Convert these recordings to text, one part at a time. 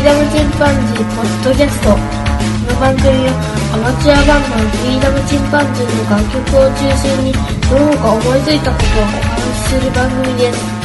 ーダムチンパンジーポッドキャストこの番組はアマチュアバンドのフリーダムチンパンジーの楽曲を中心にその他思いついたことをお話しする番組です。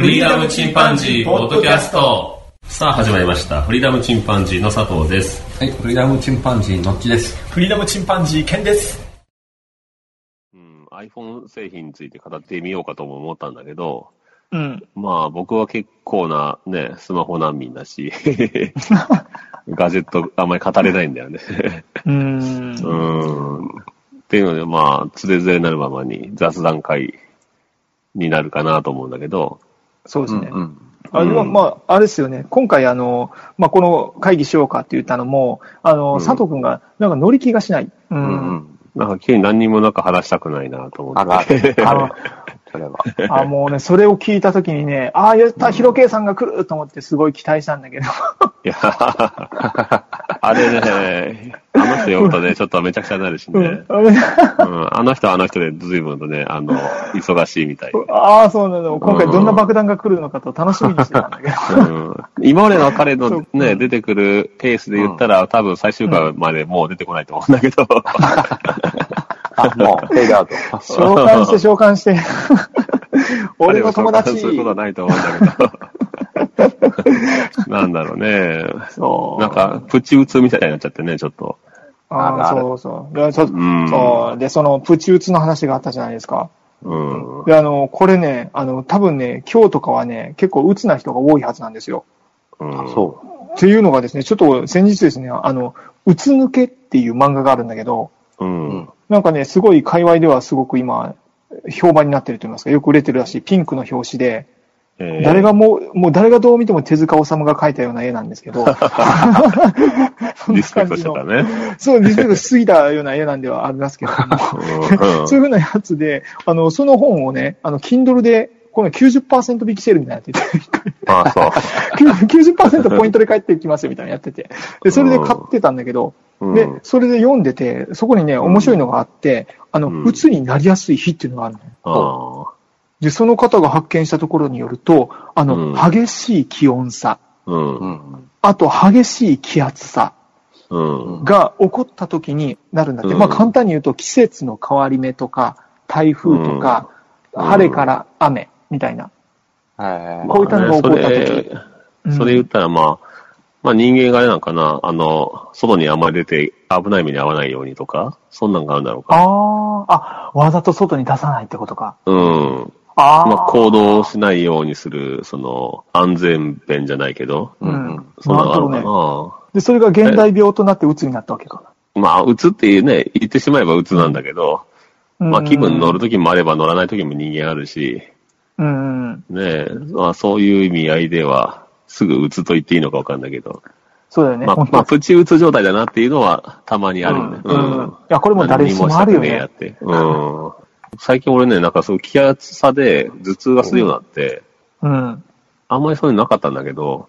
フリーダムチンパンジーポッドキャストさあ始まりましたフリーダムチンパンジーの佐藤ですはい、フリーダムチンパンジーのっちです。フリーダムチンパンジー、ケンです。うん、iPhone 製品について語ってみようかとも思ったんだけど、うん。まあ僕は結構なね、スマホ難民だし、ガジェットあんまり語れないんだよね。うーん。うん。っていうのでまあ、つれづれなるままに雑談会になるかなと思うんだけど、そうですね。ん。あでも、まあ、あれですよね。今回、あの、まあ、この会議しようかって言ったのも、あの、うん佐藤くんが、なんか乗り気がしない。う。うんん。なんか急に何にもなんか話したくないなと思って。あるある。あ のそれは。あ、もうね、それを聞いたときにね、ああ、やった、ヒロケイさんが来ると思ってすごい期待したんだけど。いや、あれね、あの人呼ぶとね、ちょっとめちゃくちゃになるしね。うんうん、あの人はあの人で随分とね、あの、忙しいみたい。ああ、そうなの。今回どんな爆弾が来るのかと楽しみにしてたんだけど。うん、今までの彼のね、出てくるペースで言ったら、多分最終回までもう出てこないと思うんだけど。あ、もう、フェードアウト。召喚して召喚して。俺の友達。彼を召喚することはないと思うんだけど。なんだろうね。そう。なんか、プチ打つみたいになっちゃってね、ちょっと。ああ、そうそう。で、ちょっとうんそう。で、その、プチ打つの話があったじゃないですか。うん。で、あの、これね、あの、多分ね、今日とかはね、結構鬱な人が多いはずなんですよ。うん、そっていうのがですね、ちょっと先日ですね、あの、うつ抜けっていう漫画があるんだけど、う。うんなんかね、すごい界隈ではすごく今、評判になってると言いますか、よく売れてるらしい、ピンクの表紙で、えー。誰がもう、もう誰がどう見ても手塚治虫が描いたような絵なんですけど、そんなリスペクト感じのしちゃったね。そう、リスペクトしすぎたような絵なんではありますけど そういうふうなやつで、あの、その本をね、あの、Kindle で、この90%引きセールみたいなのやってて、ああ、そう。90%ポイントで返ってきますよみたいなのやってて、で、それで買ってたんだけど、うん。で、それで読んでて、そこにね、面白いのがあって、あの、うつになりやすい日っていうのがあるの。あで、その方が発見したところによると、あの、うん。激しい気温差、あ、と激しい気圧差。うん。が起こった時になるんだって。うん。まあ簡単に言うと季節の変わり目とか、台風とか、うん。晴れから雨みたいな。はい。こういったのが起こった時それ言ったら、まあ、まあ人間があれなんかな、あの、外にあんまり出て危ない目に遭わないようにとか、そんなんがあるんだろうか。ああ、あ、わざと外に出さないってことか。うん。ああ。まあ行動しないようにする、その、安全弁じゃないけど、ううんん。そんなのあるなるほかで、それが現代病となって鬱になったわけか。な。まあ、うつっていうね、言ってしまえばうつなんだけど、まあ気分乗ると。時もあれば乗らない時も人間あるし、うんうん。ねえ、まあそういう意味合いでは、すぐうつと言っていいのかわかんないけど、そうだよね。まあ、まあ、プチうつ状態だなっていうのはたまにあるよね。うんうんいやこれも誰しもあるよねやって。うん。最近俺ね、なんかそう気圧差で頭痛がするようになって、うん。あんまりそういうのなかったんだけど、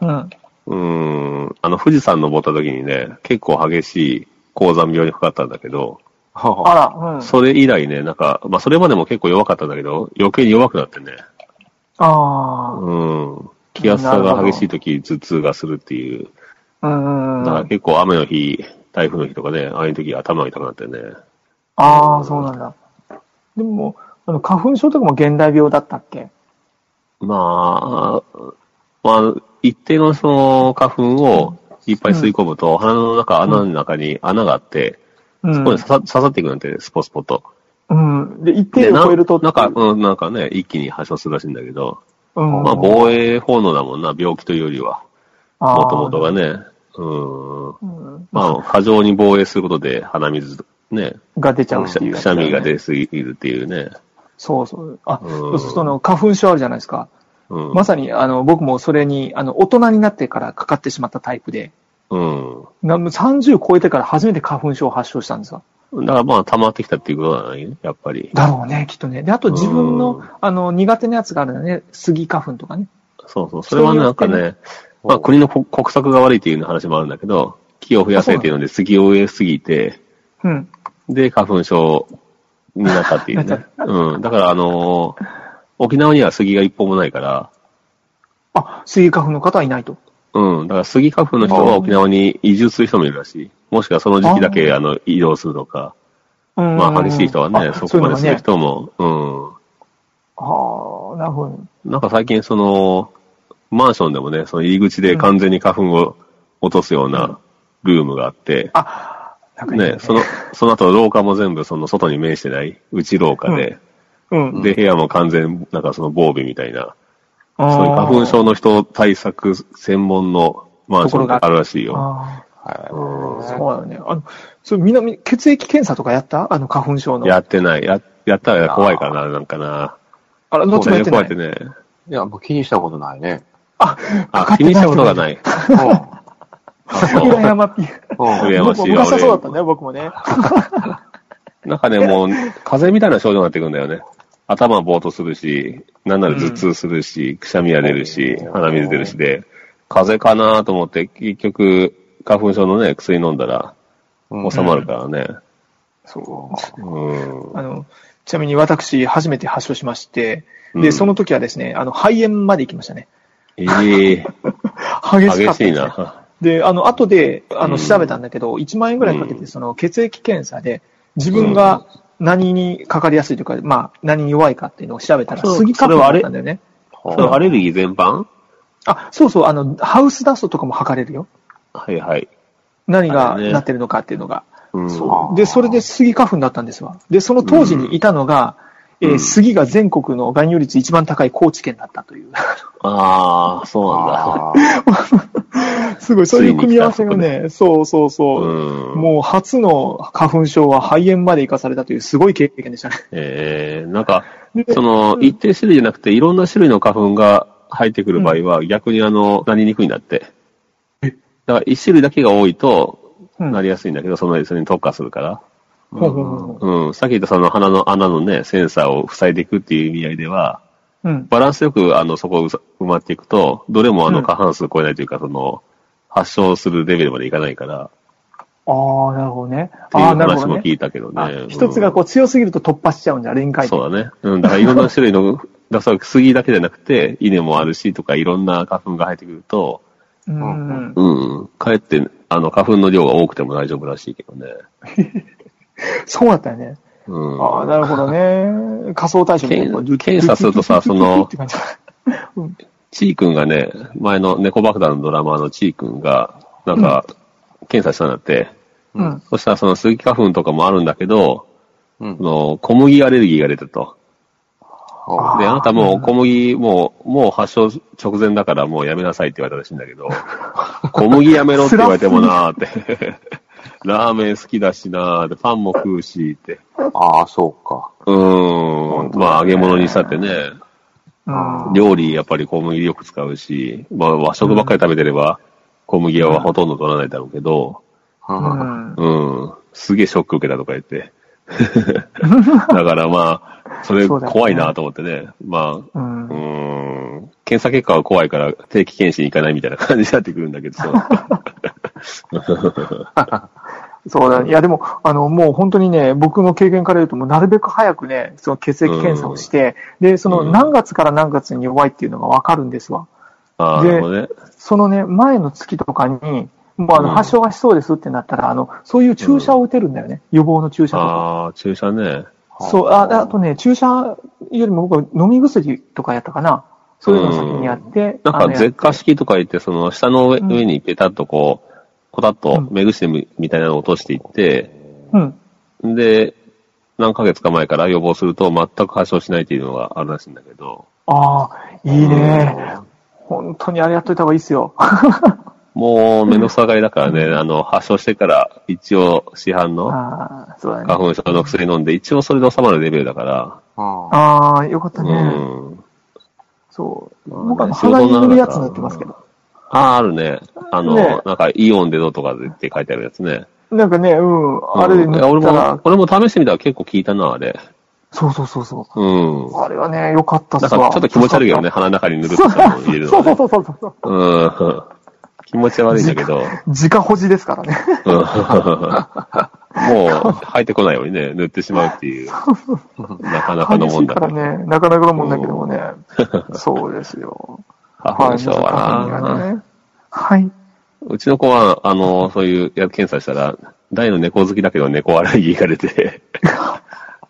うん。うん、あの富士山登った時にね、結構激しい高山病にかかったんだけど、はあら、うん。それ以来ね、なんか、まあそれまでも結構弱かったんだけど、余計に弱くなってね、あうん。気圧差が激しい時頭痛がするっていう、あ。うんうんだからうん。結構雨の日、台風の日とかね、ああいう時頭が痛くなってね。ああ、そうなんだ。でも、あの、花粉症とかも現代病だったっけ？まあ、まあ、一定のその花粉をいっぱい吸い込むと、鼻の中、穴の中に穴があって、うそこにん。刺さ刺さっていくなんて、スポスポと。うん。で、一で、定なを超えると、なんか、うん、なんかね、一気に発症するらしいんだけど、うん。まあ、防衛本能だもんな、病気というよりは。もともとがね、うん。うんまあ、過剰に防衛することで鼻水、ね、が出ちゃうくしゃくしゃみが出すぎるっていうね。そうそう。あ、うんそうすると、あの、花粉症あるじゃないですか。うん。まさに、あの、僕もそれに、あの、大人になってからかかってしまったタイプで、うん。な30超えてから初めて花粉症を発症したんですよ。だからまあ溜まってきたっていうことだね、やっぱり。だろうね、きっとね。で、あと自分うんの、あの、苦手なやつがあるんだね。杉花粉とかね。そうそう。それはね、なんかね、まあ国の国国策が悪いっていう話もあるんだけど、木を増やせっていうので杉を植えすぎて、うん。で、花粉症になったっていうね。うん。だからあのー沖縄には杉が一本もないから、あ、杉花粉の方はいないと。うん。だから杉花粉の人は沖縄に移住する人もいるらしい。もしくはその時期だけ、あの、移動するとか。うんまあ、激しい人はね、あそこまでする。人も、ああ、なるほど。うん。なんか最近その、マンションでもね、その入り口で完全に花粉を落とすようなルームがあって、あ、ね、その、その後廊下も全部その外に面してない内廊下で、うん。で、部屋も完全、なんかその防備みたいな、そういう花粉症の人対策専門のマンションがあるらしいよ。あはい。ーそうだよね。あの、それみんな、血液検査とかやった？あの花粉症の。やってない。や、やったら怖いかな、なんかな。あら、どっちもやってない？怖いってね。いや、もう気にしたことないね。あ、あ、気にしたことがない。う平山ピー。ん。うん。羨ましい昔はそうだったね、僕もね。なんかね、もう、風邪みたいな症状になってくるんだよね。頭ぼーっとするし、なんなら頭痛するし、くしゃみが出るし、鼻水出るしで、風邪かなと思って、結局、花粉症のね、薬飲んだら、収まるからね。そう。うん。あの、ちなみに私、初めて発症しまして、で、うんその時はですね、あの、肺炎まで行きましたね。ええ 激しかった激しいな。で、あの、後で、あの、うん調べたんだけど、1万円ぐらいかけて、うんその、血液検査で、自分が何にかかりやすいというか、まあ、何に弱いかっていうのを調べたら、そう杉花粉だったんだよね。それアレルギー全般？あ、そうそう、あの、ハウスダストとかも測れるよ。はいはい。何がなってるのかっていうのが。うん。そうで、それで杉花粉だったんですわ。で、その当時にいたのが、えーうん杉が全国の含有率一番高い高知県だったという。ああ、そうなんだ。あ すごい、そういう組み合わせがね、そうそうそう。うん。もう初の花粉症は肺炎まで生かされたというすごい経験でしたね。ええなんか、でその、一定種類じゃなくて、いろんな種類の花粉が入ってくる場合は、逆にあの、なりにくいんだって。だから、一種類だけが多いと、うんなりやすいんだけど、その、それに特化するから。ほうん。さっき言ったその鼻の穴のね、センサーを塞いでいくっていう意味合いでは、ううん。バランスよく、あの、そこを埋まっていくと、どれもあの、うん過半数超えないというか、その、発症するレベルまでいかないから、っああ、なるほどね。ていうああ、なるほどね。話も聞いたけどあね。一つがこう強すぎると突破しちゃうんじゃ、臨界点。そうだね。うん、だからいろんな種類の、だ杉だけじゃなくて、稲もあるしとか、いろんな花粉が入ってくると、うん。うん、かえって、あの、花粉の量が多くても大丈夫らしいけどね。そうだったよね。うん。ああ、なるほどね。仮想対象検検査するとさそのちーくんがね、前の猫爆弾のドラマーのちーくんが、なんか、検査したんだって、うん。そしたらその杉花粉とかもあるんだけど、うんそ。の小麦アレルギーが出たと。あで、あなたもう小麦、もう、もう発症直前だからもうやめなさいって言われたらしいんだけど、小麦やめろって言われてもなーって。ラーメン好きだしなーって、パンも食うしって。あー、そうか。うーん。まあ揚げ物にしたってね、うん。料理やっぱり小麦よく使うし、まあ和食ばっかり食べてれば、小麦はほとんど取らないだろうけど、う。うんん。うん。すげえショック受けたとか言って。だからまあ、それ怖いなと思ってね。まあ、うんうーん検査結果は怖いから定期検診行かないみたいな感じになってくるんだけどさ。そう だ、ね。いや、でも、あの、もう本当にね、僕の経験から言うと、もうなるべく早くね、その血液検査をして、で、そのうん何月から何月に弱いっていうのがわかるんですわ。ああ、でね。そのね、前の月とかに、もうあの、うん発症がしそうですってなったら、あの、そういう注射を打てるんだよね。予防の注射とか。ああ、注射ね。そう、あ、あとね、注射よりも僕は飲み薬とかやったかな。そういうのを先にやって。なんあのか舌下式とか言って、その下の上,、にペタッとこう、ポタッとうん目薬みみたいなのを落としていって、うん。で、何ヶ月か前から予防すると全く発症しないっていうのがあるらしいんだけど、ああ、いいね。本当にあれやっといた方がいいっすよ。もうめんどくさがりだからね、あの、発症してから一応市販の。花粉症の薬飲んで、一応それで収まるレベルだから、あああ、よかったうね。ん。そう。まあ僕はね鼻に塗るやつ塗ってますけど。ああ、あるね。あの、ねなんかイオンでどうとかでって書いてあるやつね。なんかね、うん、あれで塗ったらも、、俺も試してみたら結構効いたな、あれ。そうそうそうそう。うん。あれはね、良かったっなんすわ。かちょっと気持ち悪いけどね、鼻の中に塗るとかも入れるのはね。そうそうそうそうそう。うん。気持ち悪いんだけど、直保持ですからね。うんもう入ってこないようにね、塗ってしまうっていう、なかなかのもんだからね、なかなかのもんだけどもね。そうですよ。花粉症はな、ね。はい。うちの子は、あの、そういうや検査したら、大の猫好きだけど猫アレルギーが出て、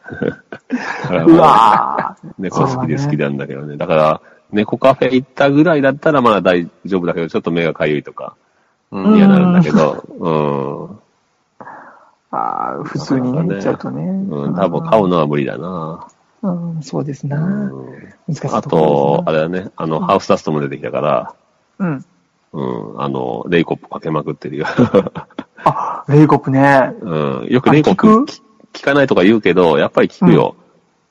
うわぁ。猫好きで好きなんだけどね。だから、猫カフェ行ったぐらいだったらまだ大丈夫だけど、ちょっと目がかゆいとか、うん。嫌なんだけど、うん。あー普通にね、行っちゃうとね。うん、多分買うのは無理だな。うん、そうですな。うん難しいあとあろれだね、あの、ハウスダストも出てきたから。うん。うん、あの、レイコップかけまくってるよ。あ、レイコップね。うん、よくレイコップき効かないとか言うけど、やっぱり効くよ。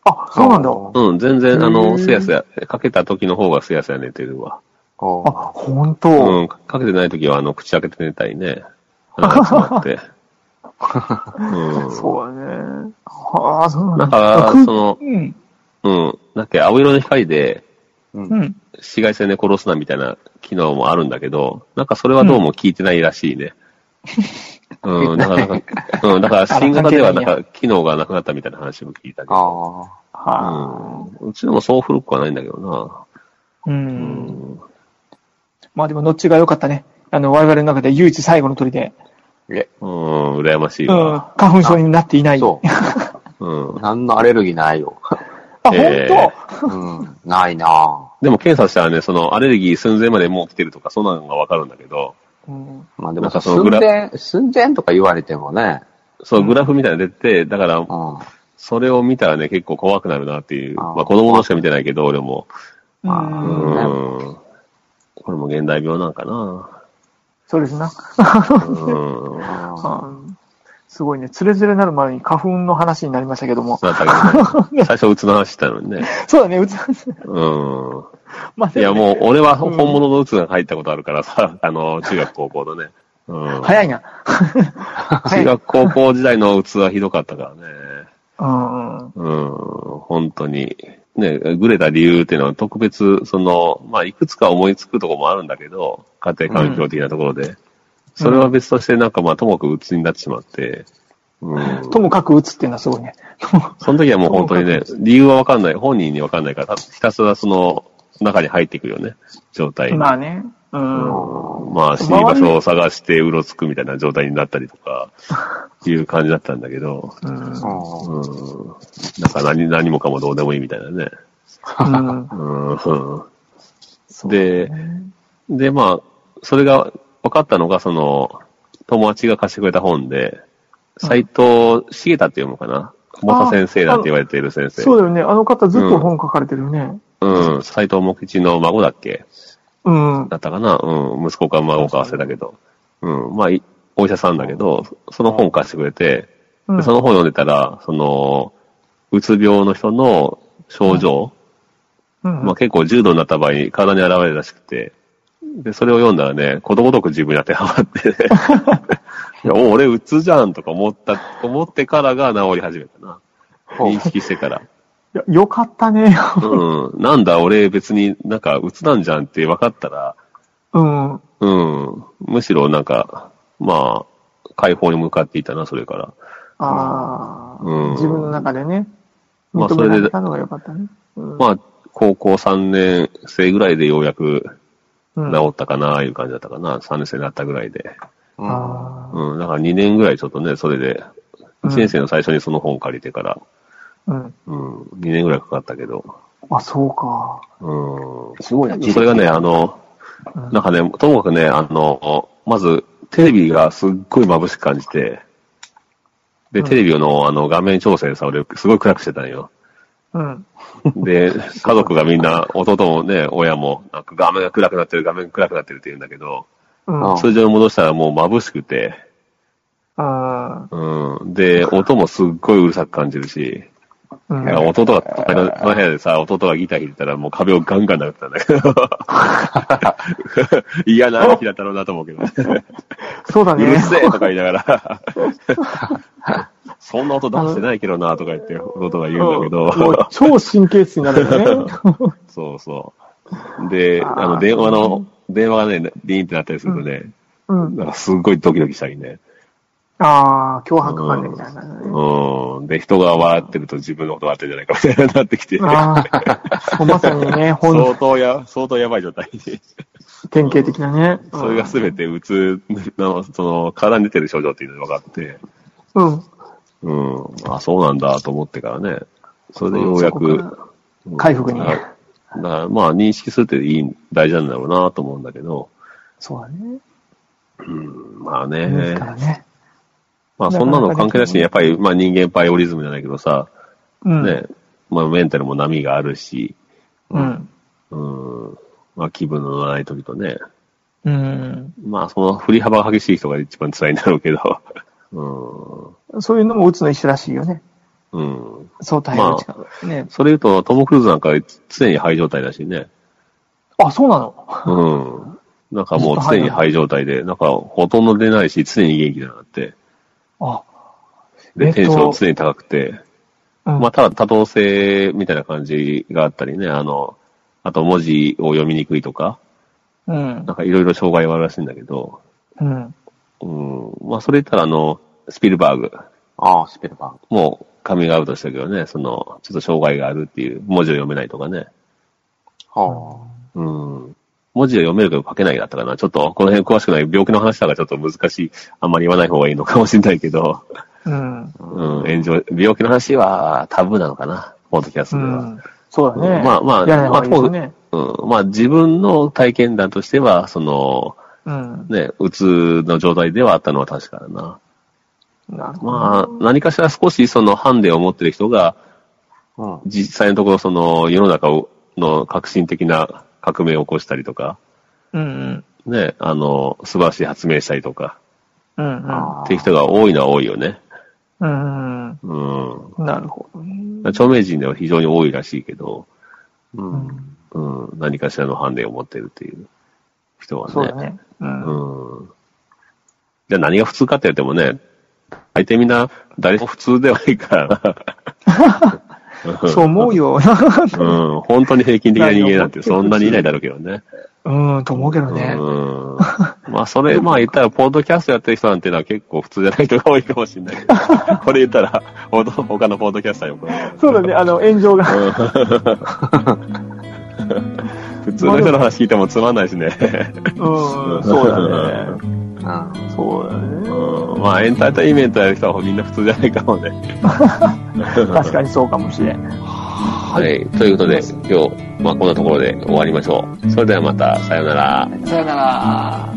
あ、そうなんだ。うん、全然、あへの、ーすやすや、かけた時の方がすやすや寝てるわ。おあ、ほんと。うん、かけてない時は、あの、口開けて寝たいね。鼻が詰まって。うん。そうだね。はあ、そうなんだ。だから、くその、うん。うん、なんか青色の光でうんうん。紫外線で殺すなみたいな機能もあるんだけど、なんかそれはどうも効いてないらしいね。うん、だから、なんか、うん、だから新型ではなんか機能がなくなったみたいな話も聞いたけど。あはうん、うちでもそう古くはないんだけどな。あ。う。うんん。まあでも、どっちが良かったね。あの、我々の中で唯一最後の鳥で、あ。え、うん、羨ましいうんわ。、花粉症になっていない。そう。うん。何のアレルギーないよ。あ、ほんえとうん。ないなでも検査したらね、そのアレルギー寸前までもう来てるとか、そんなのがわかるんだけど、うんまあでもなんかそのグラ寸前、寸前とか言われてもね。そう、グラフみたいなの出て、だからう、ん。それを見たらね、結構怖くなるなっていう。あーまあ子供のしか見てないけど、俺も。うん。ん。これも現代病なんかな。そうですな。うん。うんすごいね。つれづれなる前に花粉の話になりましたけども。だったけどね。最初、うつの話したのにね。そうだね、うつ、うん。まあ、いや、もう、俺はうん本物のうつが入ったことあるからさ、あの、中学高校のね。うん。早いな。中学高校時代のうつはひどかったからね。うんうん。うん、本当に。ね、ぐれた理由っていうのは特別、その、まあ、いくつか思いつくところもあるんだけど、家庭環境的なところで。それは別として、なんかまあ、ともかくうつになってしまって、うん。ともかく打つっていうのはすごいね。その時はもう本当にね、理由はわかんない、本人にわかんないから、たひたすらその中に入っていくよね、状態に。まあね。うん。うんまあ、死に場所を探してうろつくみたいな状態になったりとか、いう感じだったんだけど、うん。うん。なんか何、何もかもどうでもいいみたいなね。うん。うん。で、で、まあ、それが分かったのが、その、友達が貸してくれた本で、斎藤茂太っていうのかな？元先生だって言われている先生。そうだよね。あの方ずっと本書かれてるよね。うん、斎藤茂吉の孫だっけ？うん。だったかな？うん、息子か孫か忘れたけど。うん、まあ、いお医者さんだけど、その本貸してくれて、うんでその本読んでたら、その、うつ病の人の症状、うん。まあ結構重度になった場合に体に現れるらしくて、で、それを読んだらね、ことごとく自分に当てはまってね、いやお俺うつじゃんとか思った、思ってからが治り始めたな。認識してから。いやよかったね。うん。なんだ、俺別になんかうつなんじゃんって分かったら、うん。うん。むしろなんか、まあ、解放に向かっていたな、それから。ああ、うん自分の中でね。認まあそれでめられたのがよかったね。うんまあ、高校3年生ぐらいでようやくうん治ったかな、いう感じだったかな。3年生になったぐらいで。うん。あーうん。だから2年ぐらいちょっとね、それで、うん1年生の最初にその本借りてから、うん。うん、2年ぐらいかかったけど、あ、そうか。うん。すごいな、それがね、あの、うんなんかね、ともかくね、あの、まず、テレビがすっごい眩しく感じて、で、うんテレビのあの画面調整さ、俺すごい暗くしてたんよ。うん。で、家族がみんな、弟もね、親も、なんか画面が暗くなってる、画面暗くなってるって言うんだけど、うん。あ通常に戻したらもう眩しくて、あうん。で、音もすっごいうるさく感じるし、うん弟が、あのその部屋でさ、弟がギター弾いてたらもう壁をガンガン殴ってたんだけど。嫌な兄貴だったろうなと思うけど。そうだね。うるせえとか言いながら。そんな音出してないけどなとか言って弟が言うんだけど。超神経質になるよね。そうそう。で、あの、電話の、電話がね、リーンってなったりするとね、うん。なんかすっごいドキドキしたりね。ああ、脅迫観念みたいなね。うん。で、人が笑ってると自分のこと笑ってるんじゃないかみたいになってきて。ああ、まさにね、ほん相当や、相当やばい状態に。典型的なね。それがすべてうつの、その、体に出てる症状っていうのが分かって、うん。うん。あ、そうなんだと思ってからね。それでようやく、回復にだからだからまあ認識するっていい、大事なんだろうなと思うんだけど、そうだね。うん、まあですねか。らね。まあそんなの関係なしに、やっぱり、まあ人間バイオリズムじゃないけどさ、うん。ね、まあメンタルも波があるし、うん。うん、まあ気分の乗らない時とね、うん。まあその振り幅が激しい人が一番辛いんだろうけど、うそういうのも打つの一緒らしいよね。ん、うん。そう対応力。ね。それ言うと、トム・クルーズなんか常に肺状態だしね。あ、そうなの？うん。なんかもう常に肺状態で、なんかほとんど出ないし、常に元気だなって。あ、で、えっとテンション常に高くて。うん。まあ、ただ多動性みたいな感じがあったりね、あの、あと文字を読みにくいとか、うんな。んかいろいろ障害はあるらしいんだけど、うん。うん。まあ、それ言ったらあの、スピルバーグああ、スピルバーグ。もうカミングアウトしたけどね、その、ちょっと障害があるっていう、文字を読めないとかね。はうん。文字を読めるけど書けないだったかな。ちょっと、この辺詳しくない病気の話だからちょっと難しい。あんまり言わない方がいいのかもしれないけど、うん。うん、炎上、病気の話はタブーなのかな、ポッドキャスでは。ん。そうだね。まあまあやらない方がいいですよね。うん、まあ自分の体験談としては、その、うん。ね、うつの状態ではあったのは確かだな。なるほど。まあ、何かしら少しそのハンデを持ってる人が、あ。うん。実際のところその世の中をの革新的な革命を起こしたりとか、うんうん。ね、あの、素晴らしい発明したりとか、うんうん。あっていう人が多いのは多いよね。うんうん。うん。なるほどね。著名人では非常に多いらしいけど、うん。うん、何かしらのハンデを持ってるっていう人はね。そうだね。うん。うん。じゃあ何が普通かって言ってもね、大抵みんな誰も普通ではないからな。そう思うよ。うん。本当に平均的な人間なんてそんなにいないだろうけどね。うん、と思うけどね。うん。まあそれ、まあ言ったら、ポッドキャストやってる人なんていうのは結構普通じゃない人が多いかもしれないけど。これ言ったら、他のポッドキャスターよくそうだね、あの、炎上が。普通の人の話聞いてもつまんないしね。うん、そうだね。うん。そうだね。うん。まあエンターテインメントやる人はみんな普通じゃないかもね。確かにそうかもしれん。はい。ということで、今日、まあこんなところで終わりましょう。それではまた、さようなら。さよなら。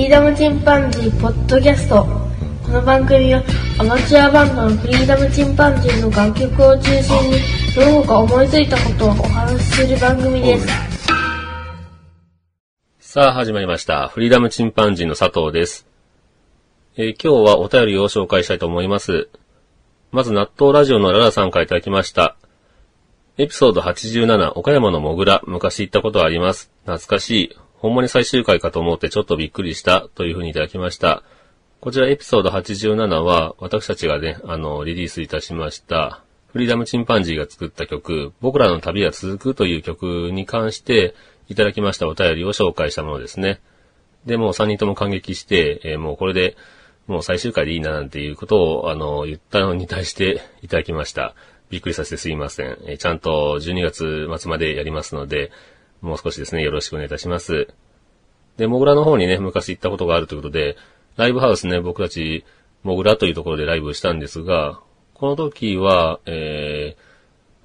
リーダムチンパンジーポッドキャスト。この番組はアマチュアバンドのフリーダムチンパンジーの楽曲を中心にどのか思いついたことをお話しする番組です。さあ、始まりました。フリーダムチンパンジーの佐藤です。えー今日はお便りを紹介したいと思います。まず、納豆ラジオのララさんからいただきました。エピソード87、岡山のモグラ、昔行ったことあります。懐かしい。ほんまに最終回かと思ってちょっとびっくりした。というふうにいただきました。こちらエピソード87は、私たちがね、あの、リリースいたしました。フリーダムチンパンジーが作った曲、僕らの旅は続くという曲に関して、いただきましたお便りを紹介したものですね。で、もう3人とも感激して、えーもうこれで、もう最終回でいいななんていうことを、あの、言ったのに対していただきました。びっくりさせてすいません。えーちゃんと12月末までやりますので、もう少しですね、よろしくお願いいたします。で、モグラの方にね、昔行ったことがあるということで、ライブハウスね、僕たち、モグラというところでライブしたんですが、この時は、え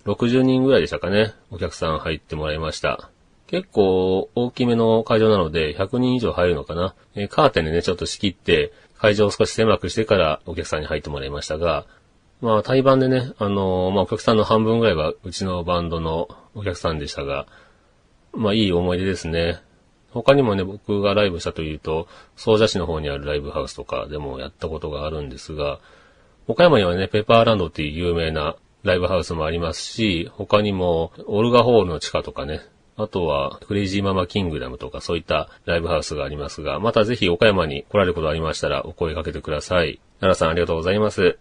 ー、60人ぐらいでしたかね、お客さん入ってもらいました。結構大きめの会場なので、100人以上入るのかな。えーカーテンでね、ちょっと仕切って、会場を少し狭くしてからお客さんに入ってもらいましたが、まあ、対バンでね、あのーまあ、お客さんの半分ぐらいはうちのバンドのお客さんでしたが、まあいい思い出ですね。他にもね、僕がライブしたというと、総社市の方にあるライブハウスとかでもやったことがあるんですが、岡山にはね、ペーパーランドっていう有名なライブハウスもありますし、他にも、オルガホールの地下とかね、あとは、クレイジーママキングダムとかそういったライブハウスがありますが、またぜひ岡山に来られることありましたらお声掛けてください。奈良さんありがとうございます。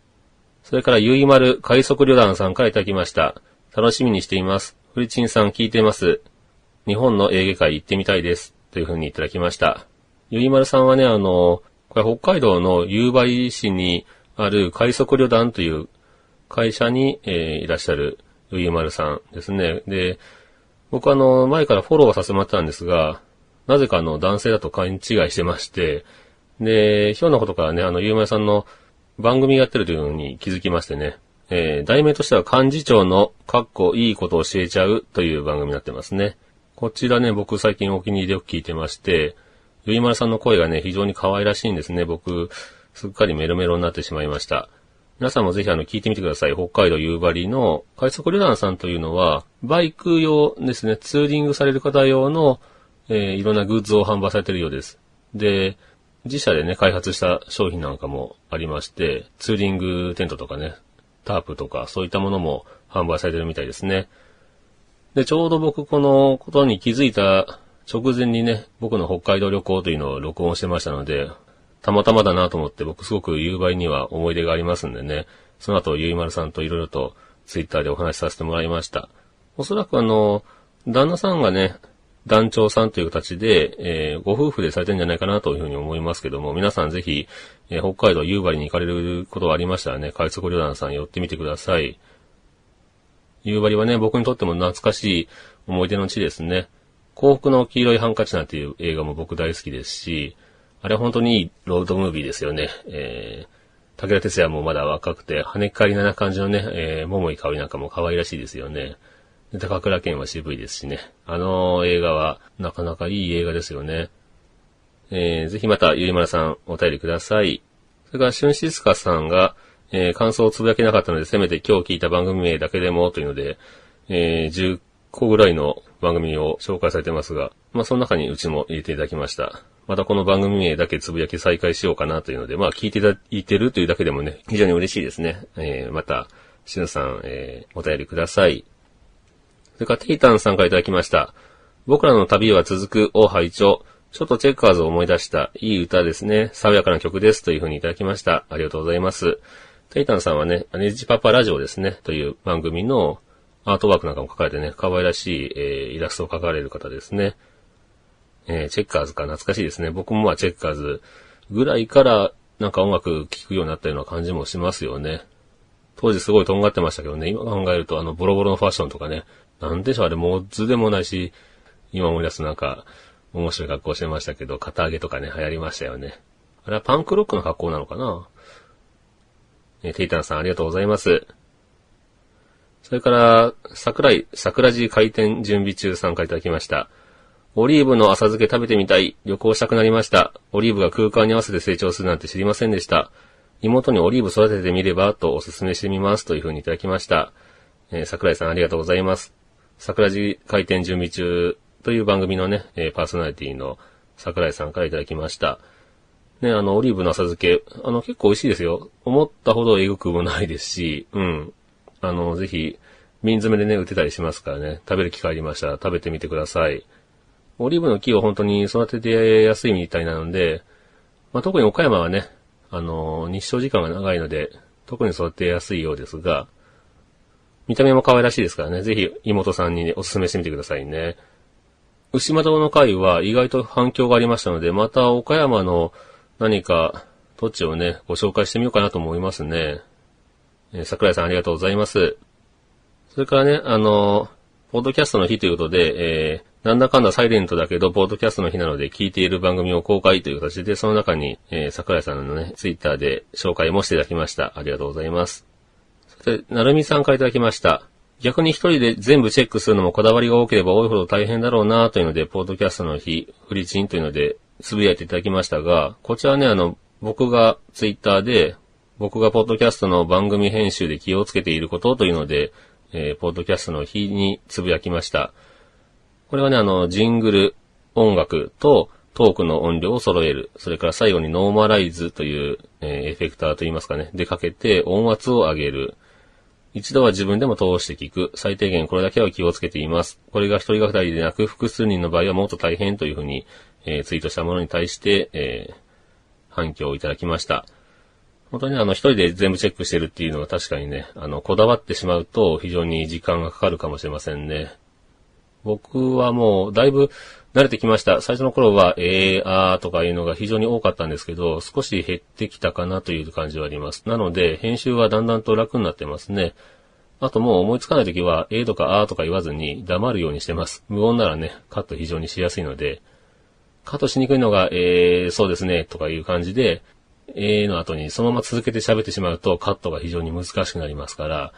それから、ゆいまる快速旅団さんからいただきました。楽しみにしています。フリチンさん聞いてます。日本のエーゲ海行ってみたいです。というふうにいただきました。ゆいまるさんはね、あの、これ北海道の夕張市にある快速旅団という会社に、えーいらっしゃるゆいまるさんですね。で、僕あの、前からフォローはさせてもらったんですが、なぜかあの、男性だと勘違いしてまして、で、ひょんなことからね、あの、ゆうまるさんの番組やってるというのに気づきましてね、えー題名としては幹事長の、かっこいいことを教えちゃうという番組になってますね。こちらね、僕最近お気に入りでよく聞いてまして、ゆいまるさんの声がね、非常に可愛らしいんですね。僕、すっかりメロメロになってしまいました。皆さんもぜひあの、聞いてみてください。北海道夕張の快速旅団さんというのは、バイク用ですね、ツーリングされる方用の、えーいろんなグッズを販売されているようです。で、自社でね、開発した商品なんかもありまして、ツーリングテントとかね、タープとか、そういったものも販売されてるみたいですね。で、ちょうど僕このことに気づいた直前にね、僕の北海道旅行というのを録音してましたので、たまたまだなと思って僕すごく夕張には思い出がありますんでね、その後ゆいまるさんといろいろとツイッターでお話しさせてもらいました。おそらくあの、旦那さんがね、団長さんという形で、えーご夫婦でされてるんじゃないかなというふうに思いますけども、皆さんぜひ、えー北海道夕張に行かれることがありましたらね、快速旅団さん寄ってみてください。夕張はね、僕にとっても懐かしい思い出の地ですね。幸福の黄色いハンカチなんていう映画も僕大好きですし、あれ本当にいいロードムービーですよね。えー、武田鉄矢もまだ若くて、跳ねっかりな感じのね、えー、桃井香りなんかも可愛らしいですよね。高倉健は渋いですしね。あの映画はなかなかいい映画ですよね。えー、ぜひまたゆいまるさんお便りください。それから、シュンシスカさんが、えー感想をつぶやけなかったので、せめて今日聞いた番組名だけでもというので、えー10個ぐらいの番組を紹介されてますが、まあ、その中にうちも入れていただきました。またこの番組名だけつぶやき再開しようかなというので、まあ、聞いていただいてるというだけでもね、非常に嬉しいですね。えーまた、しぬさん、えーお便りください。それから、テイタンさんからいただきました。僕らの旅は続く、お拝聴ちょっとチェッカーズを思い出した、いい歌ですね。爽やかな曲です。というふうにいただきました。ありがとうございます。テイタンさんはね、ネジパパラジオですね。という番組のアートワークなんかも書かれてね、可愛らしい、えーイラストを描かれる方ですね。えーチェッカーズか懐かしいですね。僕もまあチェッカーズぐらいからなんか音楽聴くようになったような感じもしますよね。当時すごいとんがってましたけどね、今考えるとあのボロボロのファッションとかね、なんでしょうあれモッズでもないし、今思い出すなんか面白い格好してましたけど、肩上げとかね、流行りましたよね。あれはパンクロックの格好なのかなえテイタンさんありがとうございます。それから、桜井、桜地開店準備中参加いただきました。オリーブの浅漬け食べてみたい。旅行したくなりました。オリーブが空間に合わせて成長するなんて知りませんでした。妹にオリーブ育ててみればとお勧めしてみますというふうにいただきました。えー桜井さんありがとうございます。桜地開店準備中という番組のね、えーパーソナリティの桜井さんからいただきました。ね、あの、オリーブの浅漬け、あの、結構美味しいですよ。思ったほどえぐくもないですし、うん。あの、ぜひ、瓶詰めでね、売ってたりしますからね、食べる機会ありましたら食べてみてください。オリーブの木を本当に育ててやすいみたいなので、まあ、特に岡山はね、あの、日照時間が長いので、特に育てやすいようですが、見た目も可愛らしいですからね、ぜひ妹さんに、ね、お勧めしてみてくださいね。牛窓の会は意外と反響がありましたので、また岡山の何か土地をね、ご紹介してみようかなと思いますね。え桜井さんありがとうございます。それからね、あの、ポッドキャストの日ということで、えー、なんだかんだサイレントだけど、ポッドキャストの日なので聞いている番組を公開という形で、その中に、えー、桜井さんのね、ツイッターで紹介もしていただきました。ありがとうございます。そして、なるみさんからいただきました。逆に一人で全部チェックするのもこだわりが多ければ多いほど大変だろうなというので、ポッドキャストの日、フリチンというので、つぶやいていただきましたが、こちらね、あの、僕がツイッターで、僕がポッドキャストの番組編集で気をつけていることというので、えーポッドキャストの日につぶやきました。ここれはね、あの、ジングル、音楽とトークの音量を揃える。それから最後にノーマライズという、えーエフェクターといいますかね。でかけて音圧を上げる。一度は自分でも通して聞く。最低限これだけは気をつけています。これが一人が二人でなく複数人の場合はもっと大変というふうに、えーツイートしたものに対して、えー反響をいただきました。本当にあの一人で全部チェックしてるっていうのは確かにね、あの、こだわってしまうと非常に時間がかかるかもしれませんね。僕はもうだいぶ慣れてきました。最初の頃は、えー、あーとかいうのが非常に多かったんですけど、少し減ってきたかなという感じはあります。なので、編集はだんだんと楽になってますね。あともう思いつかないときは、えーとかあーとか言わずに黙るようにしてます。無音ならね、カット非常にしやすいので、カットしにくいのが、えー、そうですね、とかいう感じで、えーの後にそのまま続けて喋ってしまうとカットが非常に難しくなりますから、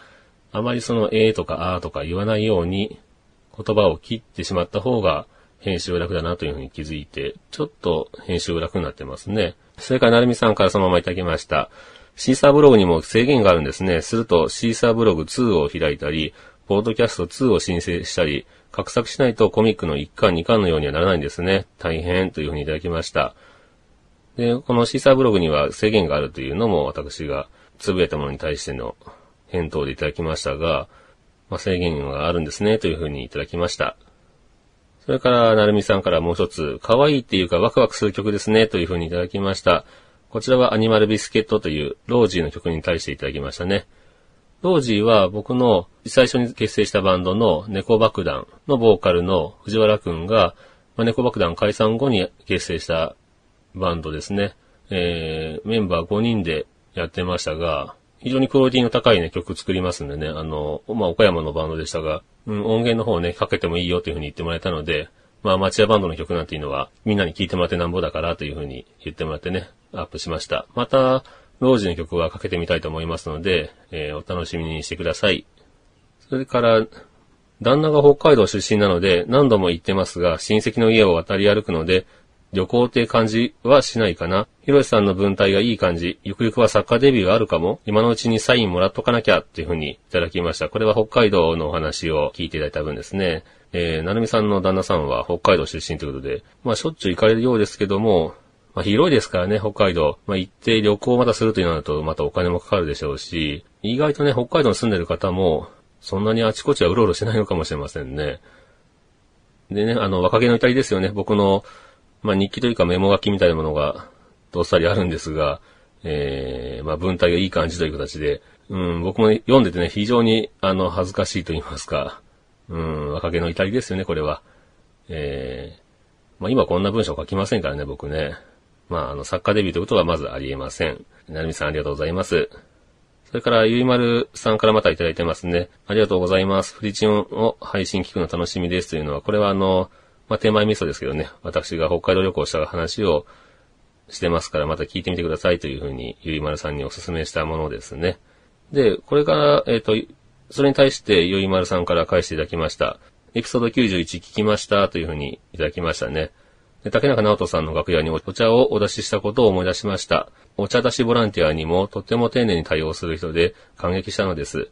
あまりそのえーとかあーとか言わないように言葉を切ってしまった方が編集楽だなというふうに気づいて、ちょっと編集楽になってますね。それから、なるみさんからそのままいただきました。シーサーブログにも制限があるんですね。すると、シーサーブログ2を開いたり、ポードキャスト2を申請したり、画策しないとコミックの1巻2巻のようにはならないんですね。大変というふうにいただきました。で、このシーサーブログには制限があるというのも私がつぶやいたものに対しての返答でいただきましたが、まあ、制限があるんですねというふうにいただきました。それから、なるみさんからもう一つ、可愛いっていうかワクワクする曲ですねというふうにいただきました。こちらはアニマルビスケットというロージーの曲に対していただきましたね。ロージーは僕の最初に結成したバンドの猫爆弾のボーカルの藤原くんが、まあ、猫爆弾解散後に結成したバンドですね。えー、メンバー5人でやってましたが、非常にクオリティの高いね、曲作りますんでね、あの、まあ、岡山のバンドでしたが、うん、音源の方ね、かけてもいいよというふうに言ってもらえたので、まあ、町屋バンドの曲なんていうのは、みんなに聴いてもらってなんぼだからというふうに言ってもらってね、アップしました。また、ロージの曲はかけてみたいと思いますので、えーお楽しみにしてください。それから、旦那が北海道出身なので、何度も言ってますが、親戚の家を渡り歩くので、旅行って感じはしないかな。ひろしさんの文体がいい感じ。ゆくゆくは作家デビューがあるかも。今のうちにサインもらっとかなきゃっていうふうにいただきました。これは北海道のお話を聞いていただいた分ですね。えー、なるみさんの旦那さんは北海道出身ということで、まあしょっちゅう行かれるようですけども、まあ広いですからね、北海道。まあ行って旅行をまたするというのだと、またお金もかかるでしょうし、意外とね、北海道に住んでる方も、そんなにあちこちはうろうろしないのかもしれませんね。でね、あの、若気の至りですよね。僕の、まあ、日記というかメモ書きみたいなものが、どっさりあるんですが、えー、まあ、文体がいい感じという形で、うん、僕も読んでてね、非常に、あの、恥ずかしいと言いますか、うん、若気の至りですよね、これは。えー、まあ、今こんな文章書きませんからね、僕ね。まあ、あの、作家デビューということはまずありえません。なるみさんありがとうございます。それから、ゆいまるさんからまたいただいてますね。ありがとうございます。フリチオンを配信聞くの楽しみですというのは、これはあの、まあ、手前味噌ですけどね、私が北海道旅行した話をしてますから、また聞いてみてくださいというふうに、ゆいまるさんにお勧めしたものですね。で、これから、えっ、と、それに対して、ゆいまるさんから返していただきました。エピソード91聞きましたというふうにいただきましたね。竹中直人さんの楽屋にお茶をお出ししたことを思い出しました。お茶出しボランティアにもとっても丁寧に対応する人で感激したのです。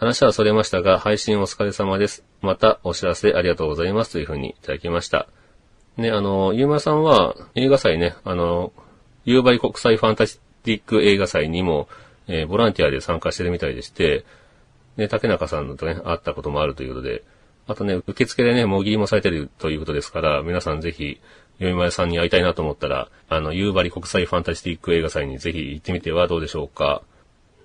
話はそれましたが、配信お疲れ様です。またお知らせありがとうございますというふうにいただきました。ね、あの、ゆうまさんは映画祭ね、あの、夕張国際ファンタスティック映画祭にも、えーボランティアで参加してるみたいでして、で、竹中さんとね、会ったこともあるということで、あとね、受付でね、もぎりもされてるということですから、皆さんぜひ、よいまさんに会いたいなと思ったら、あの、夕張国際ファンタスティック映画祭にぜひ行ってみてはどうでしょうか。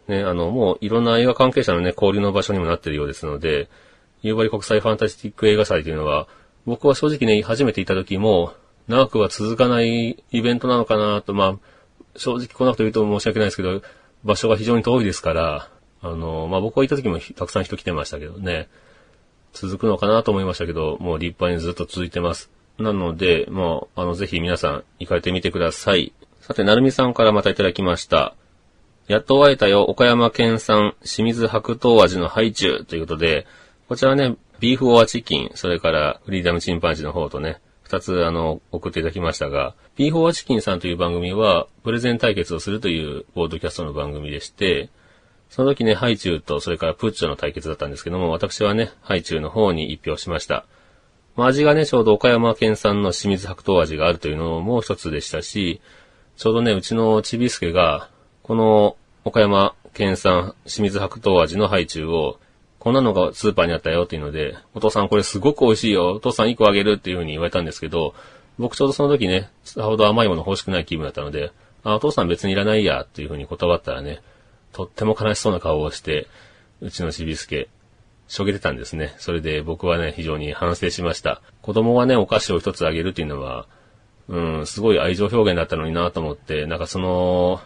ね、あの、もういろんな映画関係者のね、交流の場所にもなっているようですので、夕張国際ファンタスティック映画祭というのは、僕は正直ね、初めて行った時も、長くは続かないイベントなのかなと、まあ、正直こんなこと言うと申し訳ないですけど、場所が非常に遠いですから、あの、まあ僕が行った時もたくさん人来てましたけどね、続くのかなと思いましたけど、もう立派にずっと続いてます。なので、まあ、あの、ぜひ皆さん行かれてみてください。さて、なるみさんからまたいただきました。やっと会えたよ、岡山県産清水白桃味のハイチュウということで、こちらはね、ビーフオアチキン、それからフリーダムチンパンジーの方とね、二つあの、送っていただきましたが、ビーフオアチキンさんという番組は、プレゼン対決をするというボードキャストの番組でして、その時ね、ハイチュウとそれからプッチョの対決だったんですけども、私はね、ハイチュウの方に一票しました。まあ、味がね、ちょうど岡山県産の清水白桃味があるというのも一つでしたし、ちょうどね、うちのちびすけが、この岡山県産清水白桃味のハイチュウを、こんなのがスーパーにあったよっていうので、お父さんこれすごく美味しいよ、お父さん1個あげるっていう風に言われたんですけど、僕ちょうどその時ね、さほど甘いもの欲しくない気分だったので、あ、お父さん別にいらないやっていう風に断ったらね、とっても悲しそうな顔をして、うちのちびすけ、しょげてたんですね。それで僕はね、非常に反省しました。子供はね、お菓子を一つあげるっていうのは、うん、すごい愛情表現だったのになと思って、なんかその、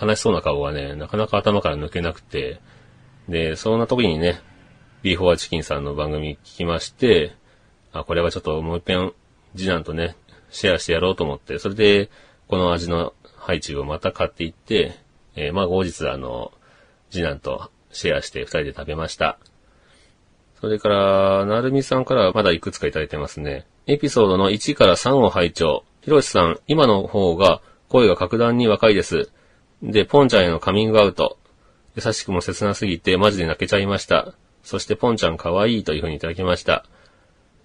悲しそうな顔がね、なかなか頭から抜けなくて、で、そんな時にね、ビーフォアチキンさんの番組聞きまして、あ、これはちょっともう一遍、次男とね、シェアしてやろうと思って、それで、この味のハイチュウをまた買っていって、えーまあ後日あの、次男とシェアして二人で食べました。それから、なるみさんからはまだいくつかいただいてますね。エピソードの1から3を拝聴。ひろしさん、今の方が声が格段に若いです。で、ポンちゃんへのカミングアウト。優しくも切なすぎてマジで泣けちゃいました。そしてポンちゃん可愛いという風にいただきました。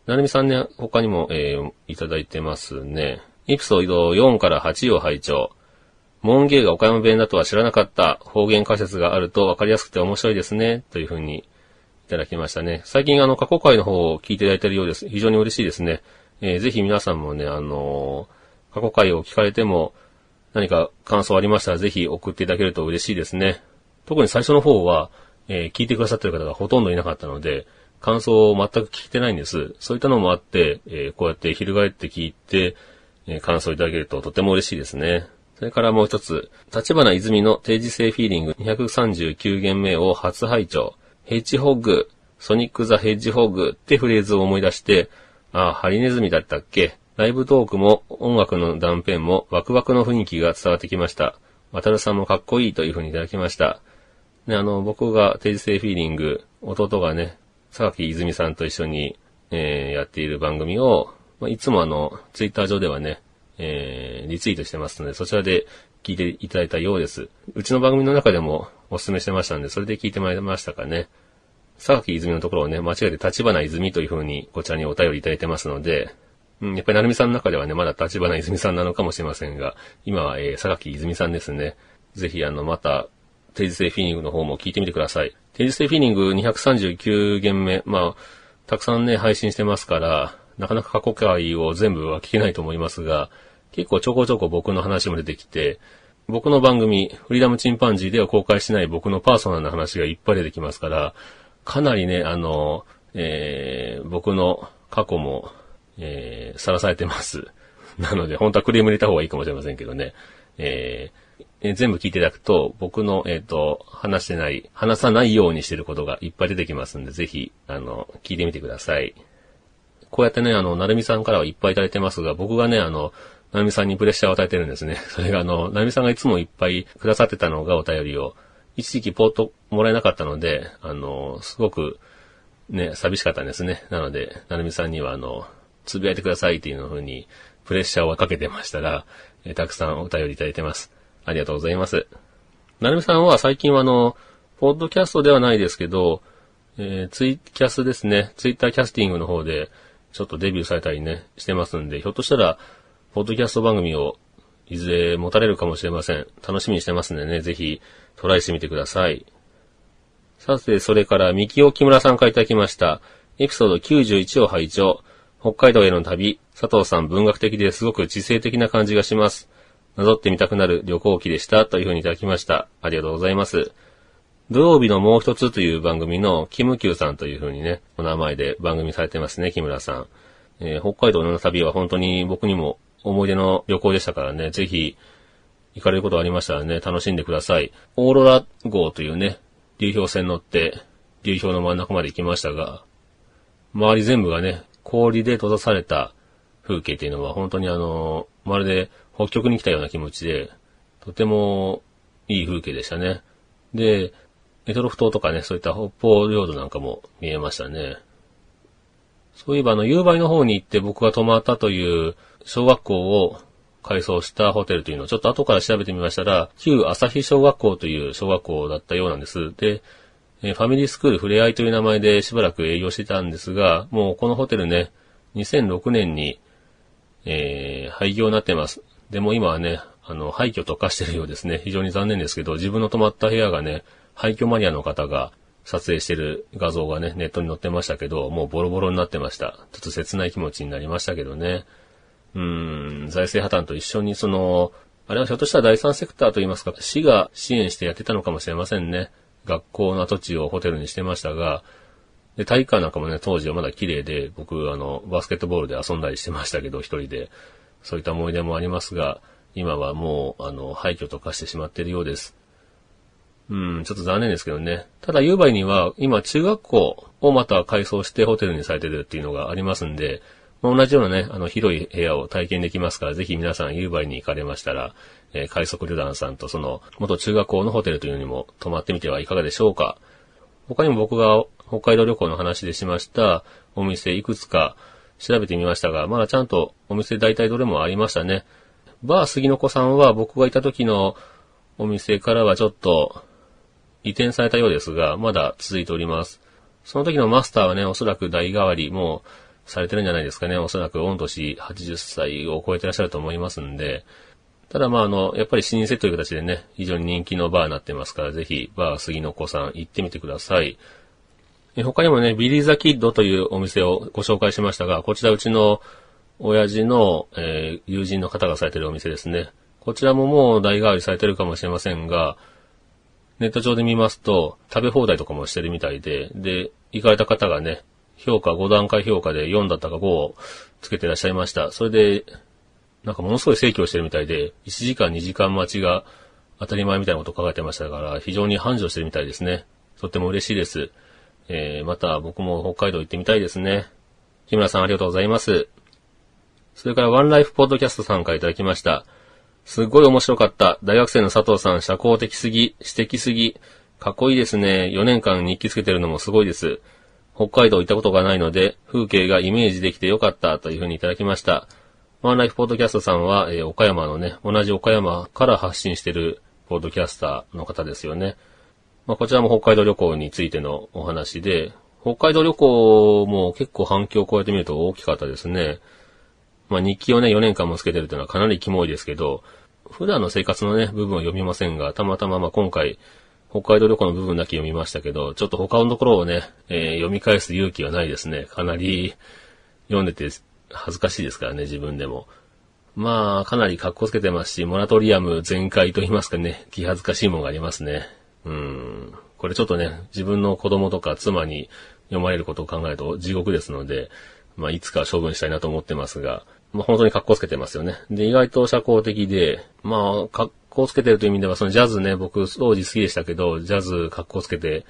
なるみさんね、他にも、えーいただいてますね。エピソード4から8を拝聴。モンゲーが岡山弁だとは知らなかった方言解説があると分かりやすくて面白いですね。という風にいただきましたね。最近あの過去回の方を聞いていただいているようです。非常に嬉しいですね。えーぜひ皆さんもね、あのー過去回を聞かれても何か感想ありましたらぜひ送っていただけると嬉しいですね。特に最初の方は、えー聞いてくださってる方がほとんどいなかったので、感想を全く聞いてないんです。そういったのもあって、えーこうやって翻って聞いて、えー感想いただけるととても嬉しいですね。それからもう一つ、立花泉の定時性フィーリング239件目を初拝聴ヘッジホッグ、ソニック・ザ・ヘッジホッグってフレーズを思い出して、ああ、ハリネズミだったっけ？ライブトークも音楽の断片もワクワクの雰囲気が伝わってきました。渡るさんもかっこいいという風にいただきました。ね、あの、僕が定時性フィーリング、弟がね、榊泉さんと一緒に、えーやっている番組を、まあ、いつもあの、ツイッター上ではね、えーリツイートしてますので、そちらで聞いていただいたようです。うちの番組の中でもお勧めしてましたんで、それで聞いてもらいましたかね。榊泉のところをね、間違えて立花泉という風にこちらにお便りいただいてますので、うん、やっぱりなるみさんの中ではね、まだ立花泉さんなのかもしれませんが、今は、えー、榊泉さんですね。ぜひ、あの、また、定時性フィーリングの方も聞いてみてください。定時性フィーリング239件目、まあ、たくさんね、配信してますから、なかなか過去回を全部は聞けないと思いますが、結構ちょこちょこ僕の話も出てきて、僕の番組、フリーダムチンパンジーでは公開しない僕のパーソナルな話がいっぱい出てきますから、かなりね、あの、えー、僕の過去も、えー、さらされてます。なので、本当はクレーム入れた方がいいかもしれませんけどね。えーえー全部聞いていただくと、僕の、えっ、と、話してない、話さないようにしてることがいっぱい出てきますんで、ぜひ、あの、聞いてみてください。こうやってね、あの、なるみさんからはいっぱいいただいてますが、僕がね、あの、なるみさんにプレッシャーを与えてるんですね。それがあの、なるみさんがいつもいっぱいくださってたのがお便りを、一時期ポートもらえなかったので、あの、すごく、ね、寂しかったんですね。なので、なるみさんにはあの、つぶやいてくださいっていうの風に、プレッシャーをかけてましたら、えたくさんお便りいただいてます。ありがとうございます。なるみさんは最近はあの、ポッドキャストではないですけど、えーツイキャスですね。ツイッターキャスティングの方で、ちょっとデビューされたりね、してますんで、ひょっとしたら、ポッドキャスト番組を、いずれ持たれるかもしれません。楽しみにしてますんでね、ぜひ、トライしてみてください。さて、それから、三木尾木村さんからいただきました。エピソード91を拝聴北海道への旅、佐藤さん文学的ですごく知性的な感じがします。なぞってみたくなる旅行記でした。というふうにいただきました。ありがとうございます。土曜日のもう一つという番組のキムキューさんというふうにね、お名前で番組されてますね、木村さん。えー北海道の旅は本当に僕にも思い出の旅行でしたからね、ぜひ行かれることがありましたらね、楽しんでください。オーロラ号というね、流氷船乗って、流氷の真ん中まで行きましたが、周り全部がね、氷で閉ざされた風景っていうのは本当にあの、まるで北極に来たような気持ちで、とてもいい風景でしたね。で、エトロフ島とかね、そういった北方領土なんかも見えましたね。そういえばあの、夕張の方に行って僕が泊まったという小学校を改装したホテルというのをちょっと後から調べてみましたら、旧朝日小学校という小学校だったようなんです。で、えファミリースクールふれあいという名前でしばらく営業してたんですが、もうこのホテルね、2006年に、えー、廃業になってます。でも今はね、あの、廃墟と化してるようですね。非常に残念ですけど、自分の泊まった部屋がね、廃墟マニアの方が撮影してる画像がね、ネットに載ってましたけど、もうボロボロになってました。ちょっと切ない気持ちになりましたけどね。うーん、財政破綻と一緒にその、あれはひょっとしたら第三セクターといいますか、市が支援してやってたのかもしれませんね。学校の跡地をホテルにしてましたが、で、体育館なんかもね、当時はまだ綺麗で、僕、あの、バスケットボールで遊んだりしてましたけど、一人で。そういった思い出もありますが、今はもう、あの、廃墟と化してしまっているようです。うん、ちょっと残念ですけどね。ただ、夕張には、今、中学校をまた改装してホテルにされてるっていうのがありますんで、同じようなね、あの、広い部屋を体験できますから、ぜひ皆さん、夕張に行かれましたら、えー快速旅団さんとその、元中学校のホテルというのにも泊まってみてはいかがでしょうか。他にも僕が北海道旅行の話でしましたお店いくつか調べてみましたが、まだちゃんとお店大体どれもありましたね。バー杉の子さんは僕がいた時のお店からはちょっと移転されたようですが、まだ続いております。その時のマスターはね、おそらく代替わりもされてるんじゃないですかね。おそらく御年80歳を超えてらっしゃると思いますんで。ただまああの、やっぱり老舗という形でね、非常に人気のバーになってますから、ぜひバー杉の子さん行ってみてください。他にもね、ビリーザキッドというお店をご紹介しましたが、こちらうちの親父の、えー友人の方がされてるお店ですね。こちらももう代替わりされてるかもしれませんが、ネット上で見ますと、食べ放題とかもしてるみたいで、で、行かれた方がね、評価5段階評価で4だったか5をつけてらっしゃいました。それで、なんかものすごい盛況してるみたいで、1時間2時間待ちが当たり前みたいなことを書かれてましたから、非常に繁盛してるみたいですね。とっても嬉しいです。えー、また僕も北海道行ってみたいですね。木村さんありがとうございます。それからワンライフポッドキャストさんからいただきました。すっごい面白かった。大学生の佐藤さん、社交的すぎ、私的すぎ。かっこいいですね。4年間日記つけてるのもすごいです。北海道行ったことがないので、風景がイメージできてよかったというふうにいただきました。ワンライフポッドキャストさんは、えー岡山のね、同じ岡山から発信してるポッドキャスターの方ですよね。まあ、こちらも北海道旅行についてのお話で、北海道旅行も結構反響を超えてみると大きかったですね。まあ、日記をね、4年間もつけてるというのはかなりキモいですけど、普段の生活のね、部分を読みませんが、たまたまま今回、北海道旅行の部分だけ読みましたけど、ちょっと他のところをね、えー読み返す勇気はないですね。かなり読んでて恥ずかしいですからね、自分でも。まあ、かなり格好つけてますし、モラトリアム全開と言いますかね、気恥ずかしいものがありますね。うん。これちょっとね、自分の子供とか妻に読まれることを考えると地獄ですので、まあ、いつか処分したいなと思ってますが、まあ、本当に格好つけてますよね。で、意外と社交的で、まあ、格好つけてるという意味では、そのジャズね、僕当時好きでしたけど、ジャズ格好つけて、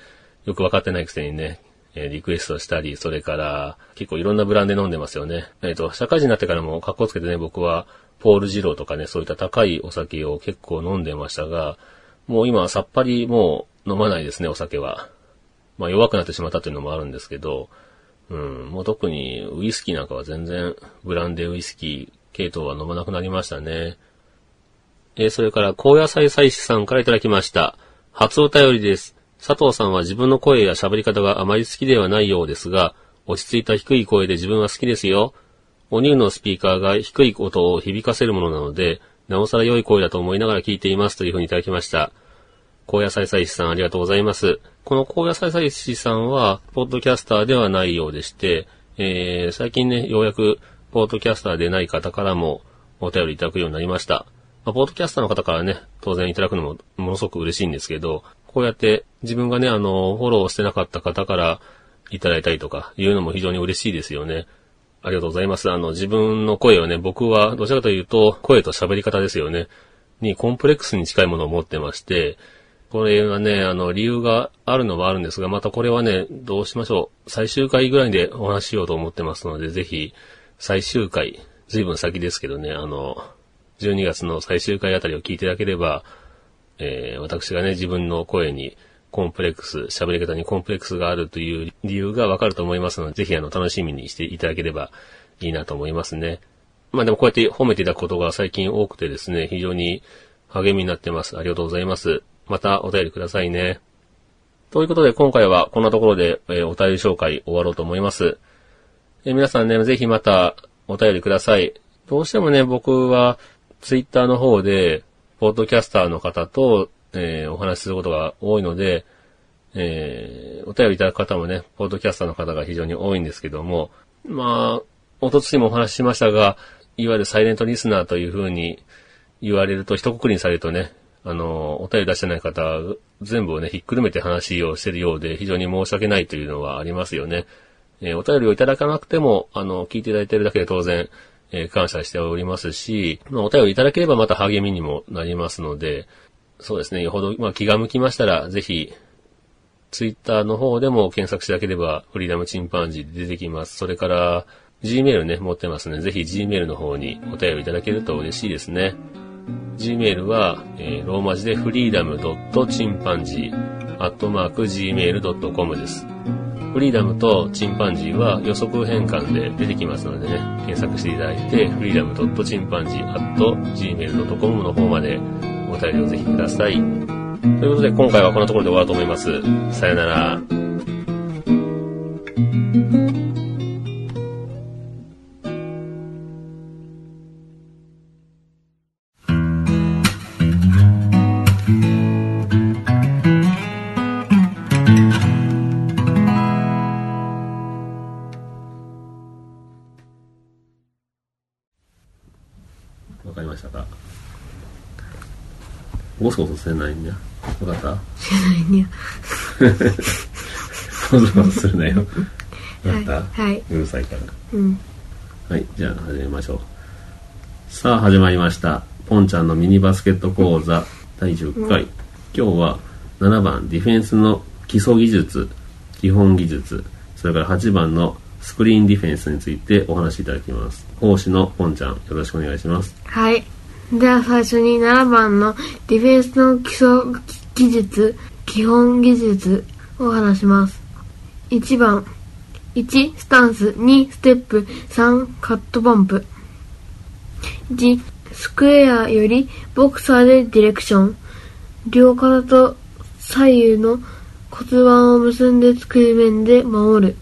よくわかってないくせにね、えリクエストしたり、それから、結構いろんなブランドで飲んでますよね。えっ、と、社会人になってからも格好つけてね、僕は、ポール・ジローとかね、そういった高いお酒を結構飲んでましたが、もう今はさっぱりもう飲まないですね、お酒は。まあ弱くなってしまったというのもあるんですけど、うん、もう特にウイスキーなんかは全然ブランデーウイスキー系統は飲まなくなりましたね。えそれから高野菜祭司さんからいただきました。初お便りです。佐藤さんは自分の声や喋り方があまり好きではないようですが、落ち着いた低い声で自分は好きですよ。お乳のスピーカーが低い音を響かせるものなので、なおさら良い声だと思いながら聞いていますというふうにいただきました。高野菜祭司さんありがとうございます。この高野菜祭司さんは、ポッドキャスターではないようでして、えー、最近ね、ようやく、ポッドキャスターでない方からもお便りいただくようになりました。まあ、ポッドキャスターの方からね、当然いただくのもものすごく嬉しいんですけど、こうやって自分がね、あの、フォローしてなかった方からいただいたりとかいうのも非常に嬉しいですよね。ありがとうございます。あの、自分の声をね、僕はどちらかというと、声と喋り方ですよね。にコンプレックスに近いものを持ってまして、これはね、あの、理由があるのはあるんですが、またこれはね、どうしましょう。最終回ぐらいでお話ししようと思ってますので、ぜひ、最終回、ずいぶん先ですけどね、あの、12月の最終回あたりを聞いていただければ、えー私がね、自分の声にコンプレックス、喋り方にコンプレックスがあるという理由がわかると思いますので、ぜひあの、楽しみにしていただければいいなと思いますね。まあでもこうやって褒めていただくことが最近多くてですね、非常に励みになってます。ありがとうございます。またお便りくださいね。ということで今回はこんなところで、えお便り紹介終わろうと思います。え皆さんね、ぜひまたお便りください。どうしてもね、僕はツイッターの方で、ポッドキャスターの方と、えーお話しすることが多いので、えーお便りいただく方もね、ポッドキャスターの方が非常に多いんですけども、まあ、おとついもお話ししましたが、いわゆるサイレントリスナーという風に言われると、一括りにされるとね、あの、お便り出してない方、全部をね、ひっくるめて話をしてるようで、非常に申し訳ないというのはありますよね。えーお便りをいただかなくても、あの、聞いていただいているだけで当然、え感謝しておりますし、まあ、お便りいただければまた励みにもなりますので、そうですね、よほど、まあ、気が向きましたら、ぜひ、ツイッターの方でも検索していただければ、フリーダムチンパンジーで出てきます。それから、Gmail ね、持ってますので、ぜひ Gmail の方にお便りいただけると嬉しいですね。Gmail は、えーローマ字で freedom.chimpanzee.gmail.com です。フリーダムとチンパンジーは予測変換で出てきますのでね、検索していただいて、freedom.chimpanzee.gmail.com の方までお便りをぜひください。ということで、今回はこんなところで終わろうと思います。さよなら。ゴソゴソせないんだ。わかった？ねゴソゴソするなよ。わかった、はいはいうるさいから。うん。はい、じゃあ始めましょう。さあ始まりました。ポンちゃんのミニバスケット講座第10回。今日は7番ディフェンスの基礎技術、基本技術、それから8番のスクリーンディフェンスについてお話しいただきます。講師のポンちゃん、よろしくお願いします。はい。では最初に7番のディフェンスの基礎技術、基本技術を話します。1番、1、スタンス、2、ステップ、3、カットバンプ。1、スクエアよりボクサーでディレクション。両肩と左右の骨盤を結んで作り面で守る。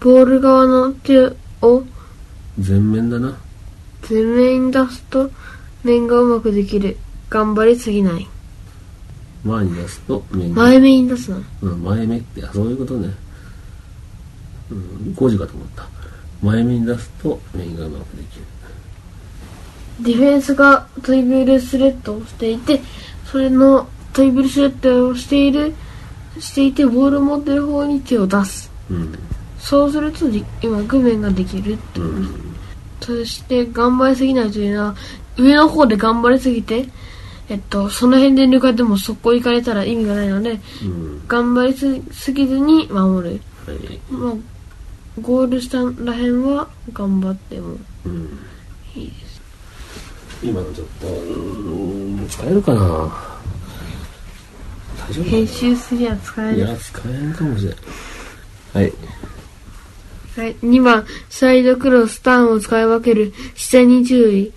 ボール側の手を全面だな。前面に出すと面がうまくできる頑張りすぎない前に出すと面が前目に出すなうん、前目って、あそういうことね。うん、工事かと思った。前目に出すと面がうまくできる。ディフェンスがトリブルスレッドをしていてそれのトリブルスレッドをしているしていてボールを持ってる方に手を出すうん。そうするとじ今具面ができるってうん。そして頑張りすぎないというのは上の方で頑張りすぎてえっとその辺で抜かれてもそこ行かれたら意味がないのでうん。頑張りすぎずに守るはい。まあ、ゴール下らへんは頑張ってもうん。いいです。今のちょっと、うん、使えるかな大丈夫編集すりゃ使える。いや、使えんかもしれん。はい。はい。2番、サイドクロスターンを使い分ける。視線に注意。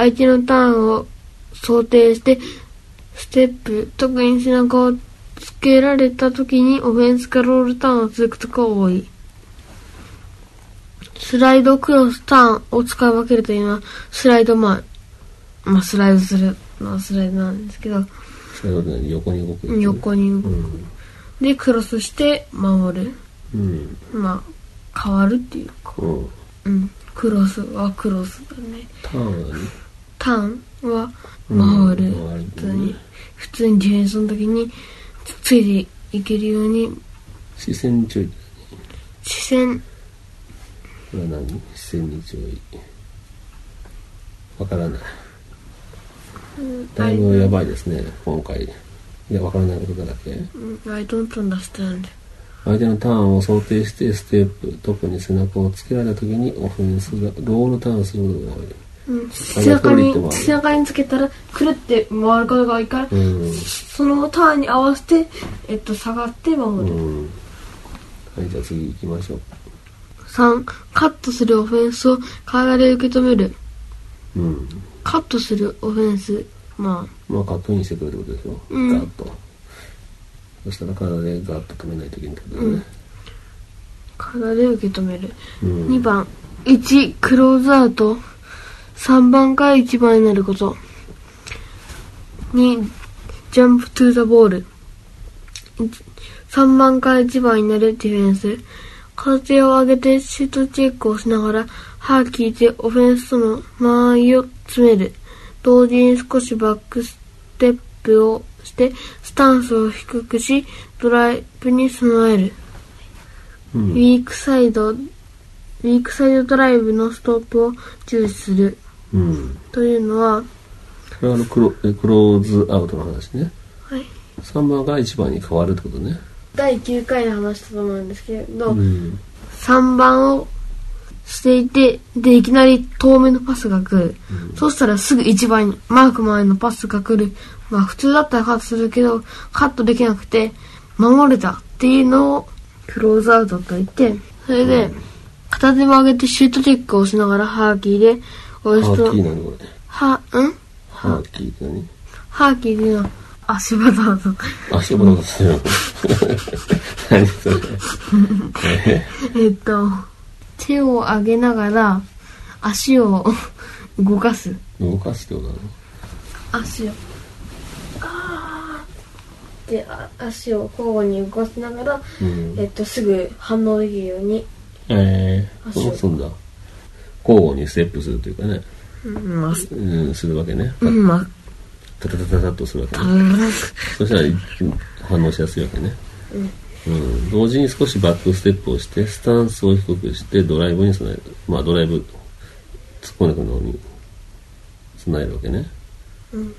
相手のターンを想定して、ステップ、特に背中をつけられた時にオフェンスかロールターンを続くとか多い。スライドクロスターンを使い分けるというのは、スライド前。まあ、スライドするのはスライドなんですけど、それは何？横に動く横に動くうん。で、クロスして守る。うん。まあ、変わるっていうか。うん。うん。クロスはクロスだね。ターンは何？ターンは回る。普通に、普通にディフェンスの時につついていけるように、視線に注意。視線、これは何？視線に注意。わからない。だいぶやばいですね、今回。いや、わからないことだらけ。うん I don't understand. 相手のターンを想定してステップ、特に背中をつけられた時にオフェンスがロールターンすることが多い。うん、背中に、背中につけたら、くるって回ることが多いから、うん。そのターンに合わせて、えっと、下がって守る。うん。はい、じゃあ次行きましょう。3、カットするオフェンスを体で受け止める。うん。カットするオフェンス。まあ、まあ、カットインしてくるってことでしょ。うんガッと。そしたら体でガッと止めないといけないってことだね。体で受け止める。うん。2番、1、クローズアウト。3番から1番になること。2、ジャンプトゥーザボール。3番から1番になるディフェンス。片手を上げてシュートチェックをしながら、歯効いてオフェンスとの間合いを詰める。同時に少しバックステップをして、スタンスを低くし、ドライブに備える。うんウィークサイド、ウィークサイドドライブのストップを重視する。うん。というのは、これはあのクロえクローズアウトの話ね。はい、3番から1番に変わるってことね。第9回で話したと思うんですけれど、うん。3番をしていて、で、いきなり遠目のパスが来る。そしたらすぐ1番に、マークマンへのパスが来る。まあ普通だったらカットするけど、カットできなくて、守れたっていうのをクローズアウトと言って、それで、片手も上げてシュートチェックをしながらハーキーで、ハそーキーなのこれ。は、ん？ハーキーって何？ハーキーっていうのは足場だと。足元とするの。何それ。ええっと、手を上げながら足を動かす。動かすってことなの？足を。あーで、あ足を交互に動かしながら、うんえっと、すぐ反応できるように。ええ足をそうすんだ。交互にステップするというかね。うん、まあ、うん、するわけね。うん、まあ、タタタタタッとするわけたね。そしたら反応しやすいわけね。うん。同時に少しバックステップをして、スタンスを低くして、ドライブに備える。まあ、ドライブ、突っ込んでくるのに備えるわけね。うん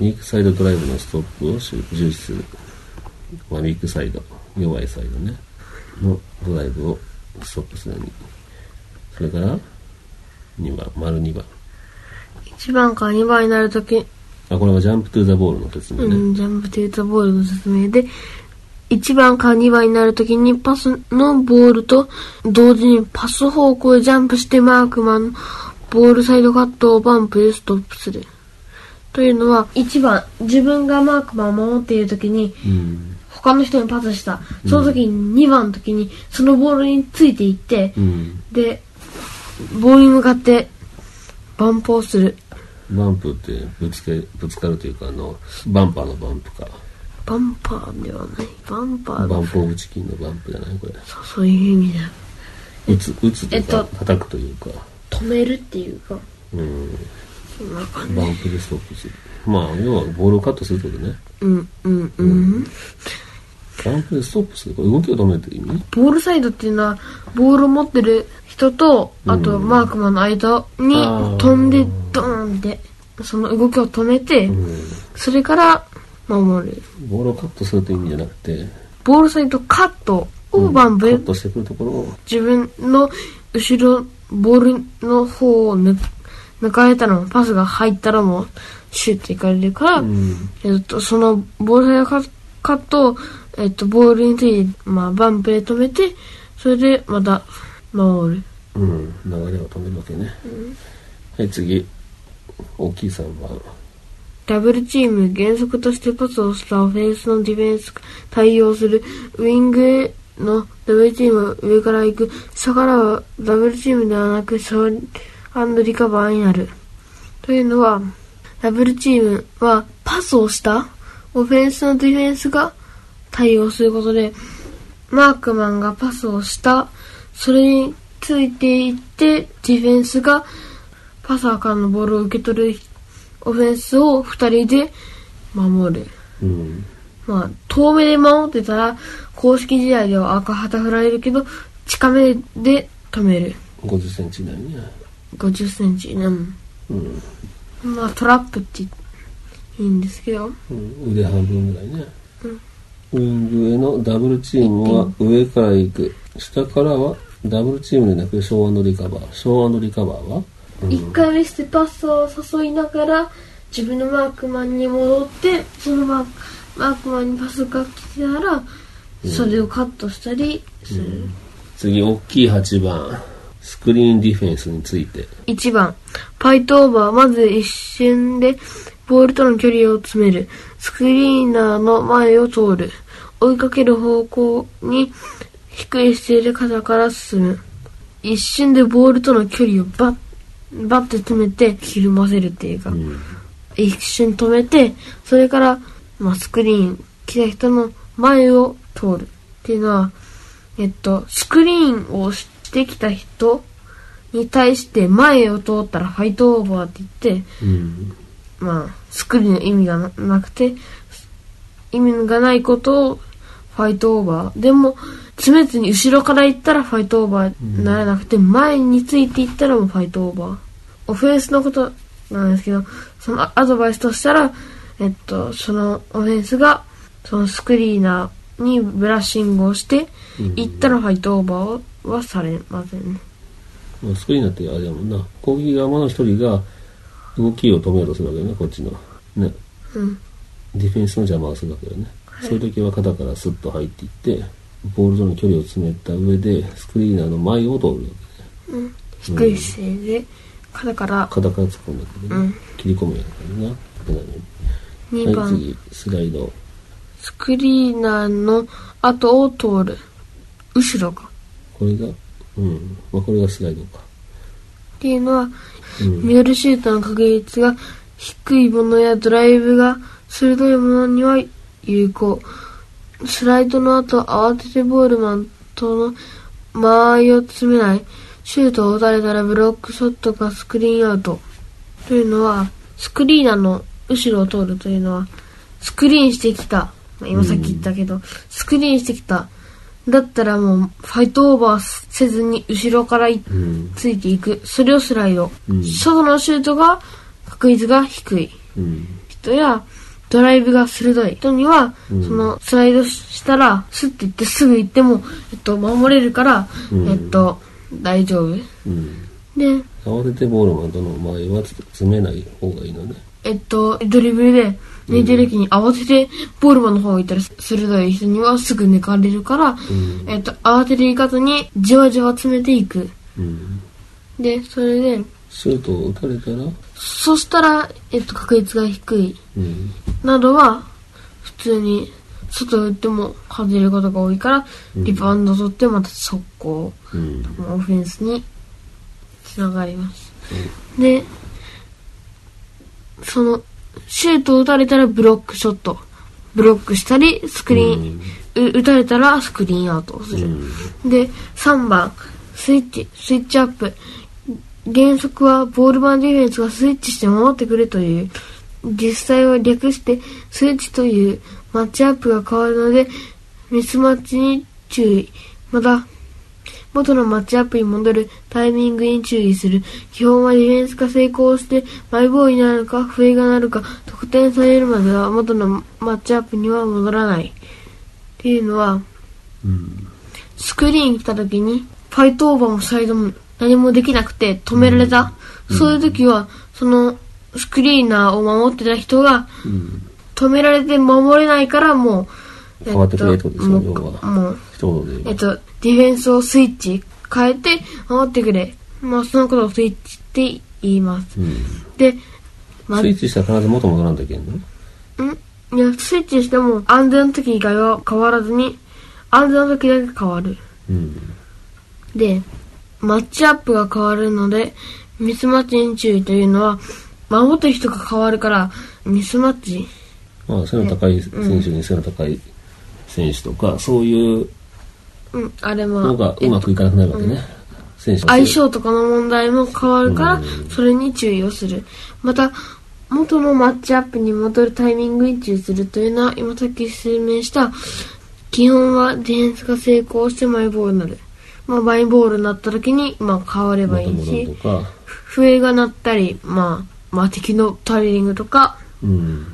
ウィークサイドドライブのストップを重視する。まあ、ウィークサイド、弱いサイドね。のドライブをストップするように。それから、2番、丸2番。1番から2番になるとき、あ、これはジャンプトゥーザボールの説明ね。うん、ジャンプテータボールの説明で、1番から2番になるときにパスのボールと同時にパス方向へジャンプしてマークマンのボールサイドカットをバンプでストップする。というのは、1番、自分がマークマンを守っているときに、うん。他の人にパスした。その時に2番の時に、そのボールについていって、うん。で、ボールに向かって、バンプをする。バンプってぶつけ、ぶつかるというか、あの、バンパーのバンプか。バンパーではない。バンパーの、バンプオブチキンのバンプじゃない？これ。そうそういう意味だよ。打つ、打つとか、えっと叩くというか。止めるっていうか、うん。そんな感じ。バンプでストップする。まあ、要はボールをカットするってことね。うん、うん、うん。バンプでストップする。これ動きを止める意味？ボールサイドっていうのは、ボールを持ってる人と、あとマークマンの間に飛んで、ドーンって、その動きを止めて、うん。それから守る。ボールをカットするという意味じゃなくて、ボールサイドカットをバンプでカットしてくるところを、自分の後ろ、ボールの方を抜抜かれたらもパスが入ったらもうシュッていかれるから、うん。えっと、そのボールサイドカットを、えっと、ボールについて、まあ、バンプで止めて、それでまた守る。うん。流れを止めるわけね。はい、次。大きい3番。ダブルチーム、原則としてパスをしたオフェンスのディフェンス対応する。ウィングへのダブルチームは上から行く。下からはダブルチームではなく、ショーリカバーになる。というのは、ダブルチームはパスをしたオフェンスのディフェンスが対応することで、マークマンがパスをした、それについていって、ディフェンスがパサーからのボールを受け取るオフェンスを二人で守る。うん。まあ、遠目で守ってたら、公式試合では赤旗振られるけど、近めで止める。50センチ以内にね。50センチ。うん。うん。まあ、トラップっていいんですけど、うん、腕半分ぐらいね、ウィングへのダブルチームは上から行く。下からはダブルチームでなくショーリカバー。ショーリカバーは、うん。一回目してパスを誘いながら、自分のマークマンに戻って、そのマークマークマンにパスが来たら、それをカットしたりする。次大きい8番。スクリーンディフェンスについて。1番、パイトオーバー、まず一瞬でボールとの距離を詰める。スクリーナーの前を通る。追いかける方向に低い姿勢で肩から進む。一瞬でボールとの距離をバッ、バッて詰めてひるませるっていうか、うん。一瞬止めて、それから、まあ、スクリーン、来た人の前を通るっていうのは、えっと、スクリーンをしてきた人に対して前を通ったらファイトオーバーって言って、うん。まあ、スクリーンの意味がななくて、意味がないことをファイトオーバー。でも、詰めずに後ろから行ったらファイトオーバーにならなくて、前についていったらもうファイトオーバー。オフェンスのことなんですけど、そのアドバイスとしたら、えっと、そのオフェンスが、そのスクリーナーにブラッシングをして、行ったらファイトオーバーはされませんね。まあ、スクリーンだってあれだもんな。攻撃側の一人が動きを止めようとするわけよね、こっちの。ね。うん。ディフェンスの邪魔をするわけよね。そういう時は肩からスッと入っていって、ボールとの距離を詰めた上で、スクリーナーの前を通るわけね。低い姿勢で、肩から肩から突っ込んでくるね。うん切り込むやからな。ペナル2はい、番、次、スライド。スクリーナーの後を通る。後ろか。これが、うん。まあ、これがスライドか。っていうのは、うん。ミドルシュートの確率が低いものやドライブが鋭いものには有効。スライドの後、慌ててボールマンとの間合いを詰めない。シュートを打たれたらブロックショットかスクリーンアウト。というのは、スクリーナーの後ろを通るというのは、スクリーンしてきた。今さっき言ったけど、スクリーンしてきた。だったらもう、ファイトオーバーせずに後ろから。ついていく。それをスライド。うん外のシュートが確率が低いうん。人や、ドライブが鋭い人には、うんそのスライドしたら、スッて行ってすぐ行っても、えっと、守れるから、うんえっと、大丈夫。うん。で、慌ててボールマンとの前は詰めない方がいいのね。えっと、ドリブルで抜いてる時に慌ててボールマンの方行ったら鋭い人にはすぐ抜かれるから、うん。えっと、慌てていかずにじわじわ詰めていく。うん。で、それで、シュートを打たれたら、そしたら、えっと、確率が低い。うん。などは、普通に、外打っても外れることが多いから、リバウンド取ってまた速攻、うん。オフェンスにつながります。で、その、シュートを打たれたらブロックショット。ブロックしたり、スクリーン、う打たれたらスクリーンアウトをする。で、3番、スイッチ、スイッチアップ。原則はボールマンディフェンスがスイッチして守ってくれという、実際は略してスイッチというマッチアップが変わるので、ミスマッチに注意。また、元のマッチアップに戻るタイミングに注意する。基本はディフェンスが成功して、マイボールになるか、笛が鳴るか、得点されるまでは元のマッチアップには戻らない。っていうのは、うん。スクリーン来た時に、ファイトオーバーもサイドも何もできなくて止められた。そういう時は、その、スクリーナーを守ってた人が、うん。止められて守れないからもう、変わってくれってことですよもう要はもう、一言で言えっと、ディフェンスをスイッチ変えて守ってくれ。まあ、そのことをスイッチって言います。うん。で、まあ、スイッチしたら必ず元戻らんといけんの？ん？いや、スイッチしても安全の時以外は変わらずに、安全の時だけ変わる。うん。で、マッチアップが変わるので、ミスマッチに注意というのは、守ってる人が変わるから、ミスマッチ。まあ、背の高い選手に背の高い選手とか、そういううん、あれは、のがうまくいかなくなるわけね。選手の相性とかの問題も変わるから、それに注意をする。また、元のマッチアップに戻るタイミングに注意するというのは、今さっき説明した、基本はディフェンスが成功してマイボールになる。まあ、マイボールになった時に、まあ、変わればいいし笛が鳴ったり、まあ、まあ、敵のタイリングとか、うん。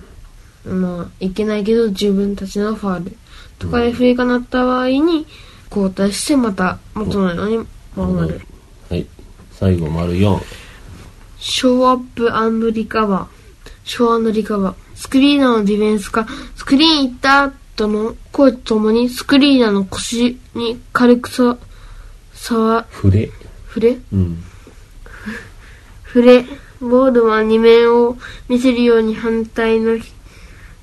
まあ、いけないけど自分たちのファールとかで笛が鳴った場合に、交代してまた元のように守る。はい。最後、丸4。ショーアップリカバー。ショーリカバー。スクリーナーのディフェンスか、スクリーン行ったとの声とともに、スクリーナーの腰に軽くさ、触、触れ。触れ？うん。触れ。ボールは二面を見せるように反対の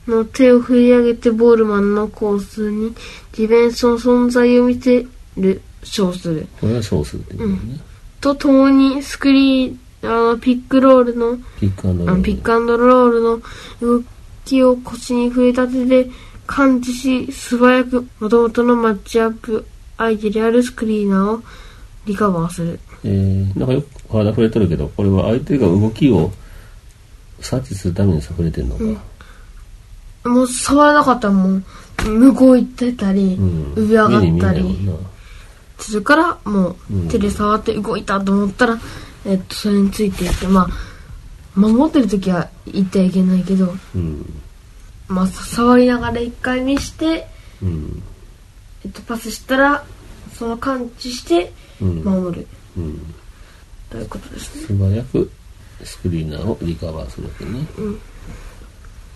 の手を振り上げてボールマンのコースにディフェンスの存在を見せる、ショーする。これはショーするっていうのね。とともにスクリーン、あの、ピックロールの、ピックアンドロール。ピックアンドロールの動きを腰に触れた手で感知し、素早く元々のマッチアップ相手であるスクリーナーをリカバーする。えー、なんかよく体触れてるけど、これは相手が動きを察知するために触れてるのか。もう触らなかったらもう、向こう行ってたり、うん。上上がったり。するから、もうんう手で触って動いたと思ったら、えっと、それについていって、まあ、守ってる時は言ってはいけないけど、うん。まあ、触りながら一回見して、うん。えっと、パスしたら、その感知して、うん。守る。うん。ということですね。素早くスクリーナーをリカバーするわけね。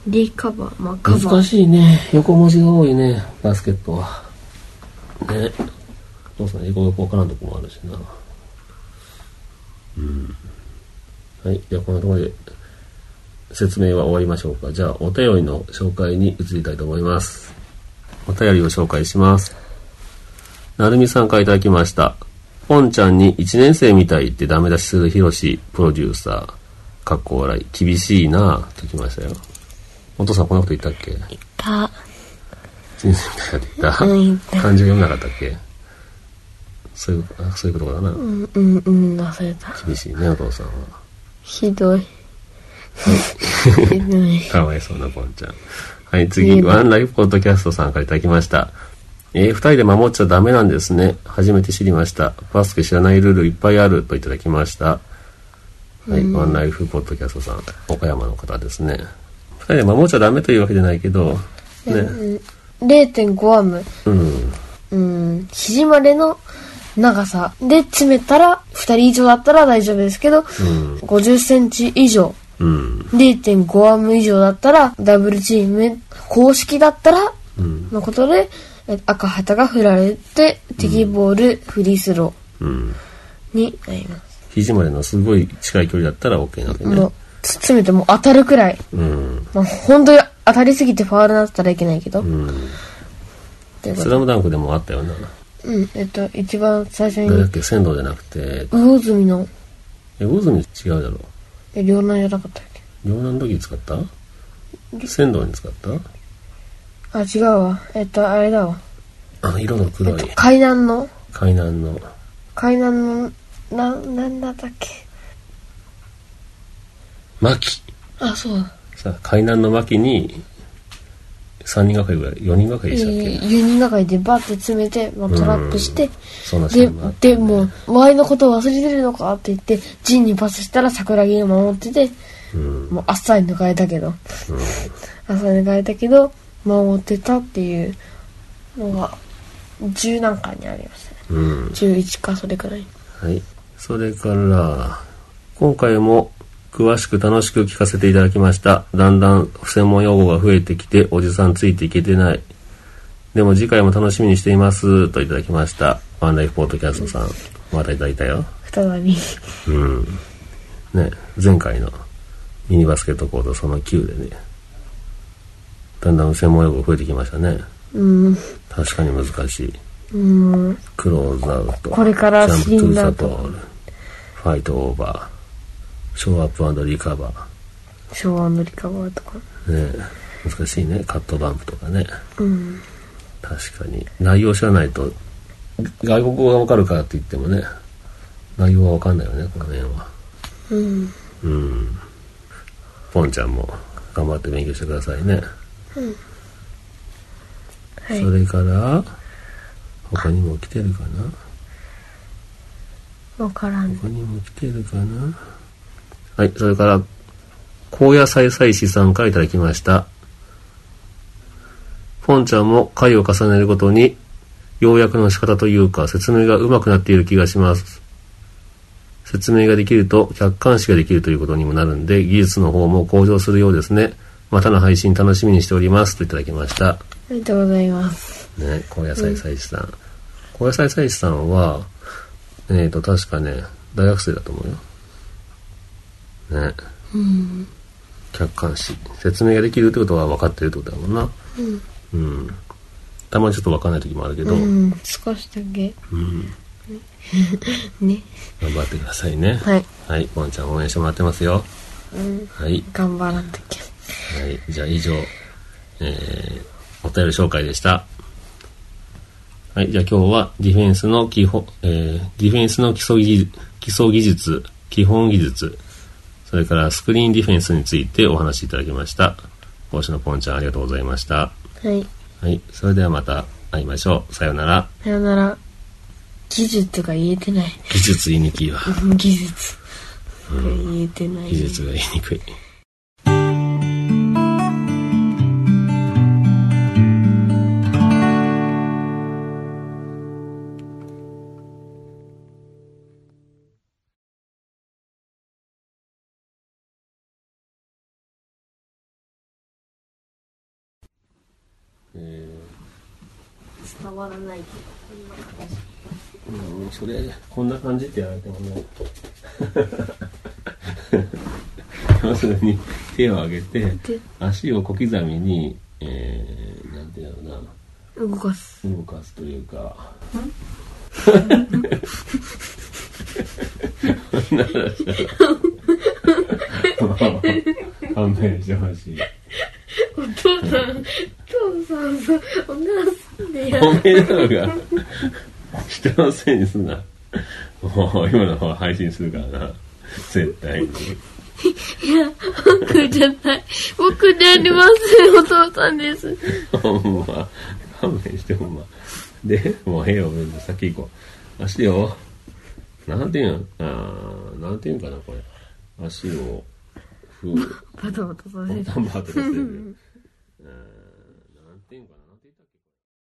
リカバー、まあ、カバー。難しいね。横文字が多いね、バスケットは。ね。どうすかね、横横わからんとこもあるしな。うん。はい。じゃあ、こんなところで説明は終わりましょうか。じゃあ、お便りの紹介に移りたいと思います。お便りを紹介します。なるみさんからいただきました。ポンちゃんに1年生みたいってダメ出しするヒロシプロデューサー。かっこ笑い。厳しいなぁ、ときましたよ。お父さんこんなこと言ったっけ？た、人生みたいなって言った、うん言った漢字読めなかったっけ？そういう、あそういうことかな。うん、うん、うん、忘れた。厳しいね、お父さんは。ひどい。ひどい。かわいそうなポンちゃん。はい、次、ワンライフポッドキャストさんからいただきました。えー二人で守っちゃダメなんですね。初めて知りました。バスケ知らないルールいっぱいあるといただきました。はい、ワンライフポッドキャストさん、岡山の方ですね。二人で守っちゃダメというわけじゃないけど、ね。0.5アム。うん。うん、肘までの長さで詰めたら、2人以上だったら大丈夫ですけど、うん。50センチ以上、うん。0.5アム以上だったら、ダブルチーム、公式だったら、うん。のことで、え赤旗が振られて、敵ボール、フリースロうん。ーになります。肘までのすごい近い距離だったら OK なわけね。詰めてもう当たるくらい。うん。まあ、本当に当たりすぎてファールになったらいけないけど。うん。スラムダンクでもあったよな。うん、えっと、一番最初に、誰だっけ？仙道じゃなくて、魚住の、え、魚住違うだろ。え、両南じゃなかったっけ？両南の時使った？仙道に使った？あ、違うわ。えっと、あれだわ。あ、色のえ黒いっと、海南の、海南の。海南の、な、なんだったっけ？牧。あ、そうだ。さ、海南の牧に、3人がかりぐらい、4人がかりえでしたっー、け、4人がかりでバッて詰めて、まあ、トラップして、でで、もう、周りのことを忘れてるのか？って言って、陣にパスしたら桜木が守ってて、うん。もうあっさり抜かれたけど、あっさり抜かれたけど、守ってたっていうのが、10何回にありましたね。うん。11か、それくらい。はい。それから、今回も詳しく楽しく聞かせていただきました。だんだん専門用語が増えてきて、おじさんついていけてない。でも次回も楽しみにしています。といただきました。ワンライフポートキャストさん。またいただいたよ。再び。うん。ね、前回のミニバスケットコートその9でね、だんだん専門用語増えてきましたね。うん。確かに難しい。うん。クローズアウト。これからジャンプトゥーザ死んだとボール。ファイトオーバー。ショーアップリカバ昭和のリカバーとか。ー。ね難しいね。カットバンプとかね。うん。確かに。内容知らないと、外国語がわかるからって言ってもね、内容はわかんないよね、この辺は。うん。うん。ポンちゃんも頑張って勉強してくださいね。はいそ。れから、他にも来てるかな？わからん。他にも来てるかな？はい、それから、高野菜菜師さんからいただきました。ポンちゃんも回を重ねるごとに、要約の仕方というか、説明が上手くなっている気がします。説明ができると、客観視ができるということにもなるんで、技術の方も向上するようですね。またの配信楽しみにしております。といただきました。ありがとうございます。ね、高野菜菜師さん。高野菜菜師さんは、えっ、と、確かね、大学生だと思うよ。ね。客観視。説明ができるってことは分かってるってことだもんな。うん。たまにちょっとわかんない時もあるけど、うん、少しだけ。ね。頑張ってくださいね。はい。はい。ポンちゃん応援してもらってますよ。うん、はい。頑張らんときゃ。はい。じゃあ以上、えー、お便り紹介でした。はい。じゃあ今日はディフェンスの基本、えー、ディフェンスの基礎技基礎技術、基本技術、それからスクリーンディフェンスについてお話しいただきました。帽子のポンちゃんありがとうございました。はい。はい。それではまた会いましょう。さようなら。さよなら。技術とか言えてない。技術言いにくいわ。技術。言えてない。技術が言いにくい。わらないうん、それ、こんな感じってやられてもね。要するに、手を上げて、足を小刻みに、えー、なんていうのか動かす。な、動かすというか。そん な話したら勘弁してほしい。お父さん、父さんさ、お母さんでやおめえのが、人のせいにすな。もう、今の方配信するからな。絶対に。いや、僕じゃない。僕でありません。お父さんです。ほんま。勘弁してほんま。で、もうええよ、先行こう。足を、なんていうんあーなんていうんかな、これ。足を、ふう、バタバタさせる。バンバンとさせる。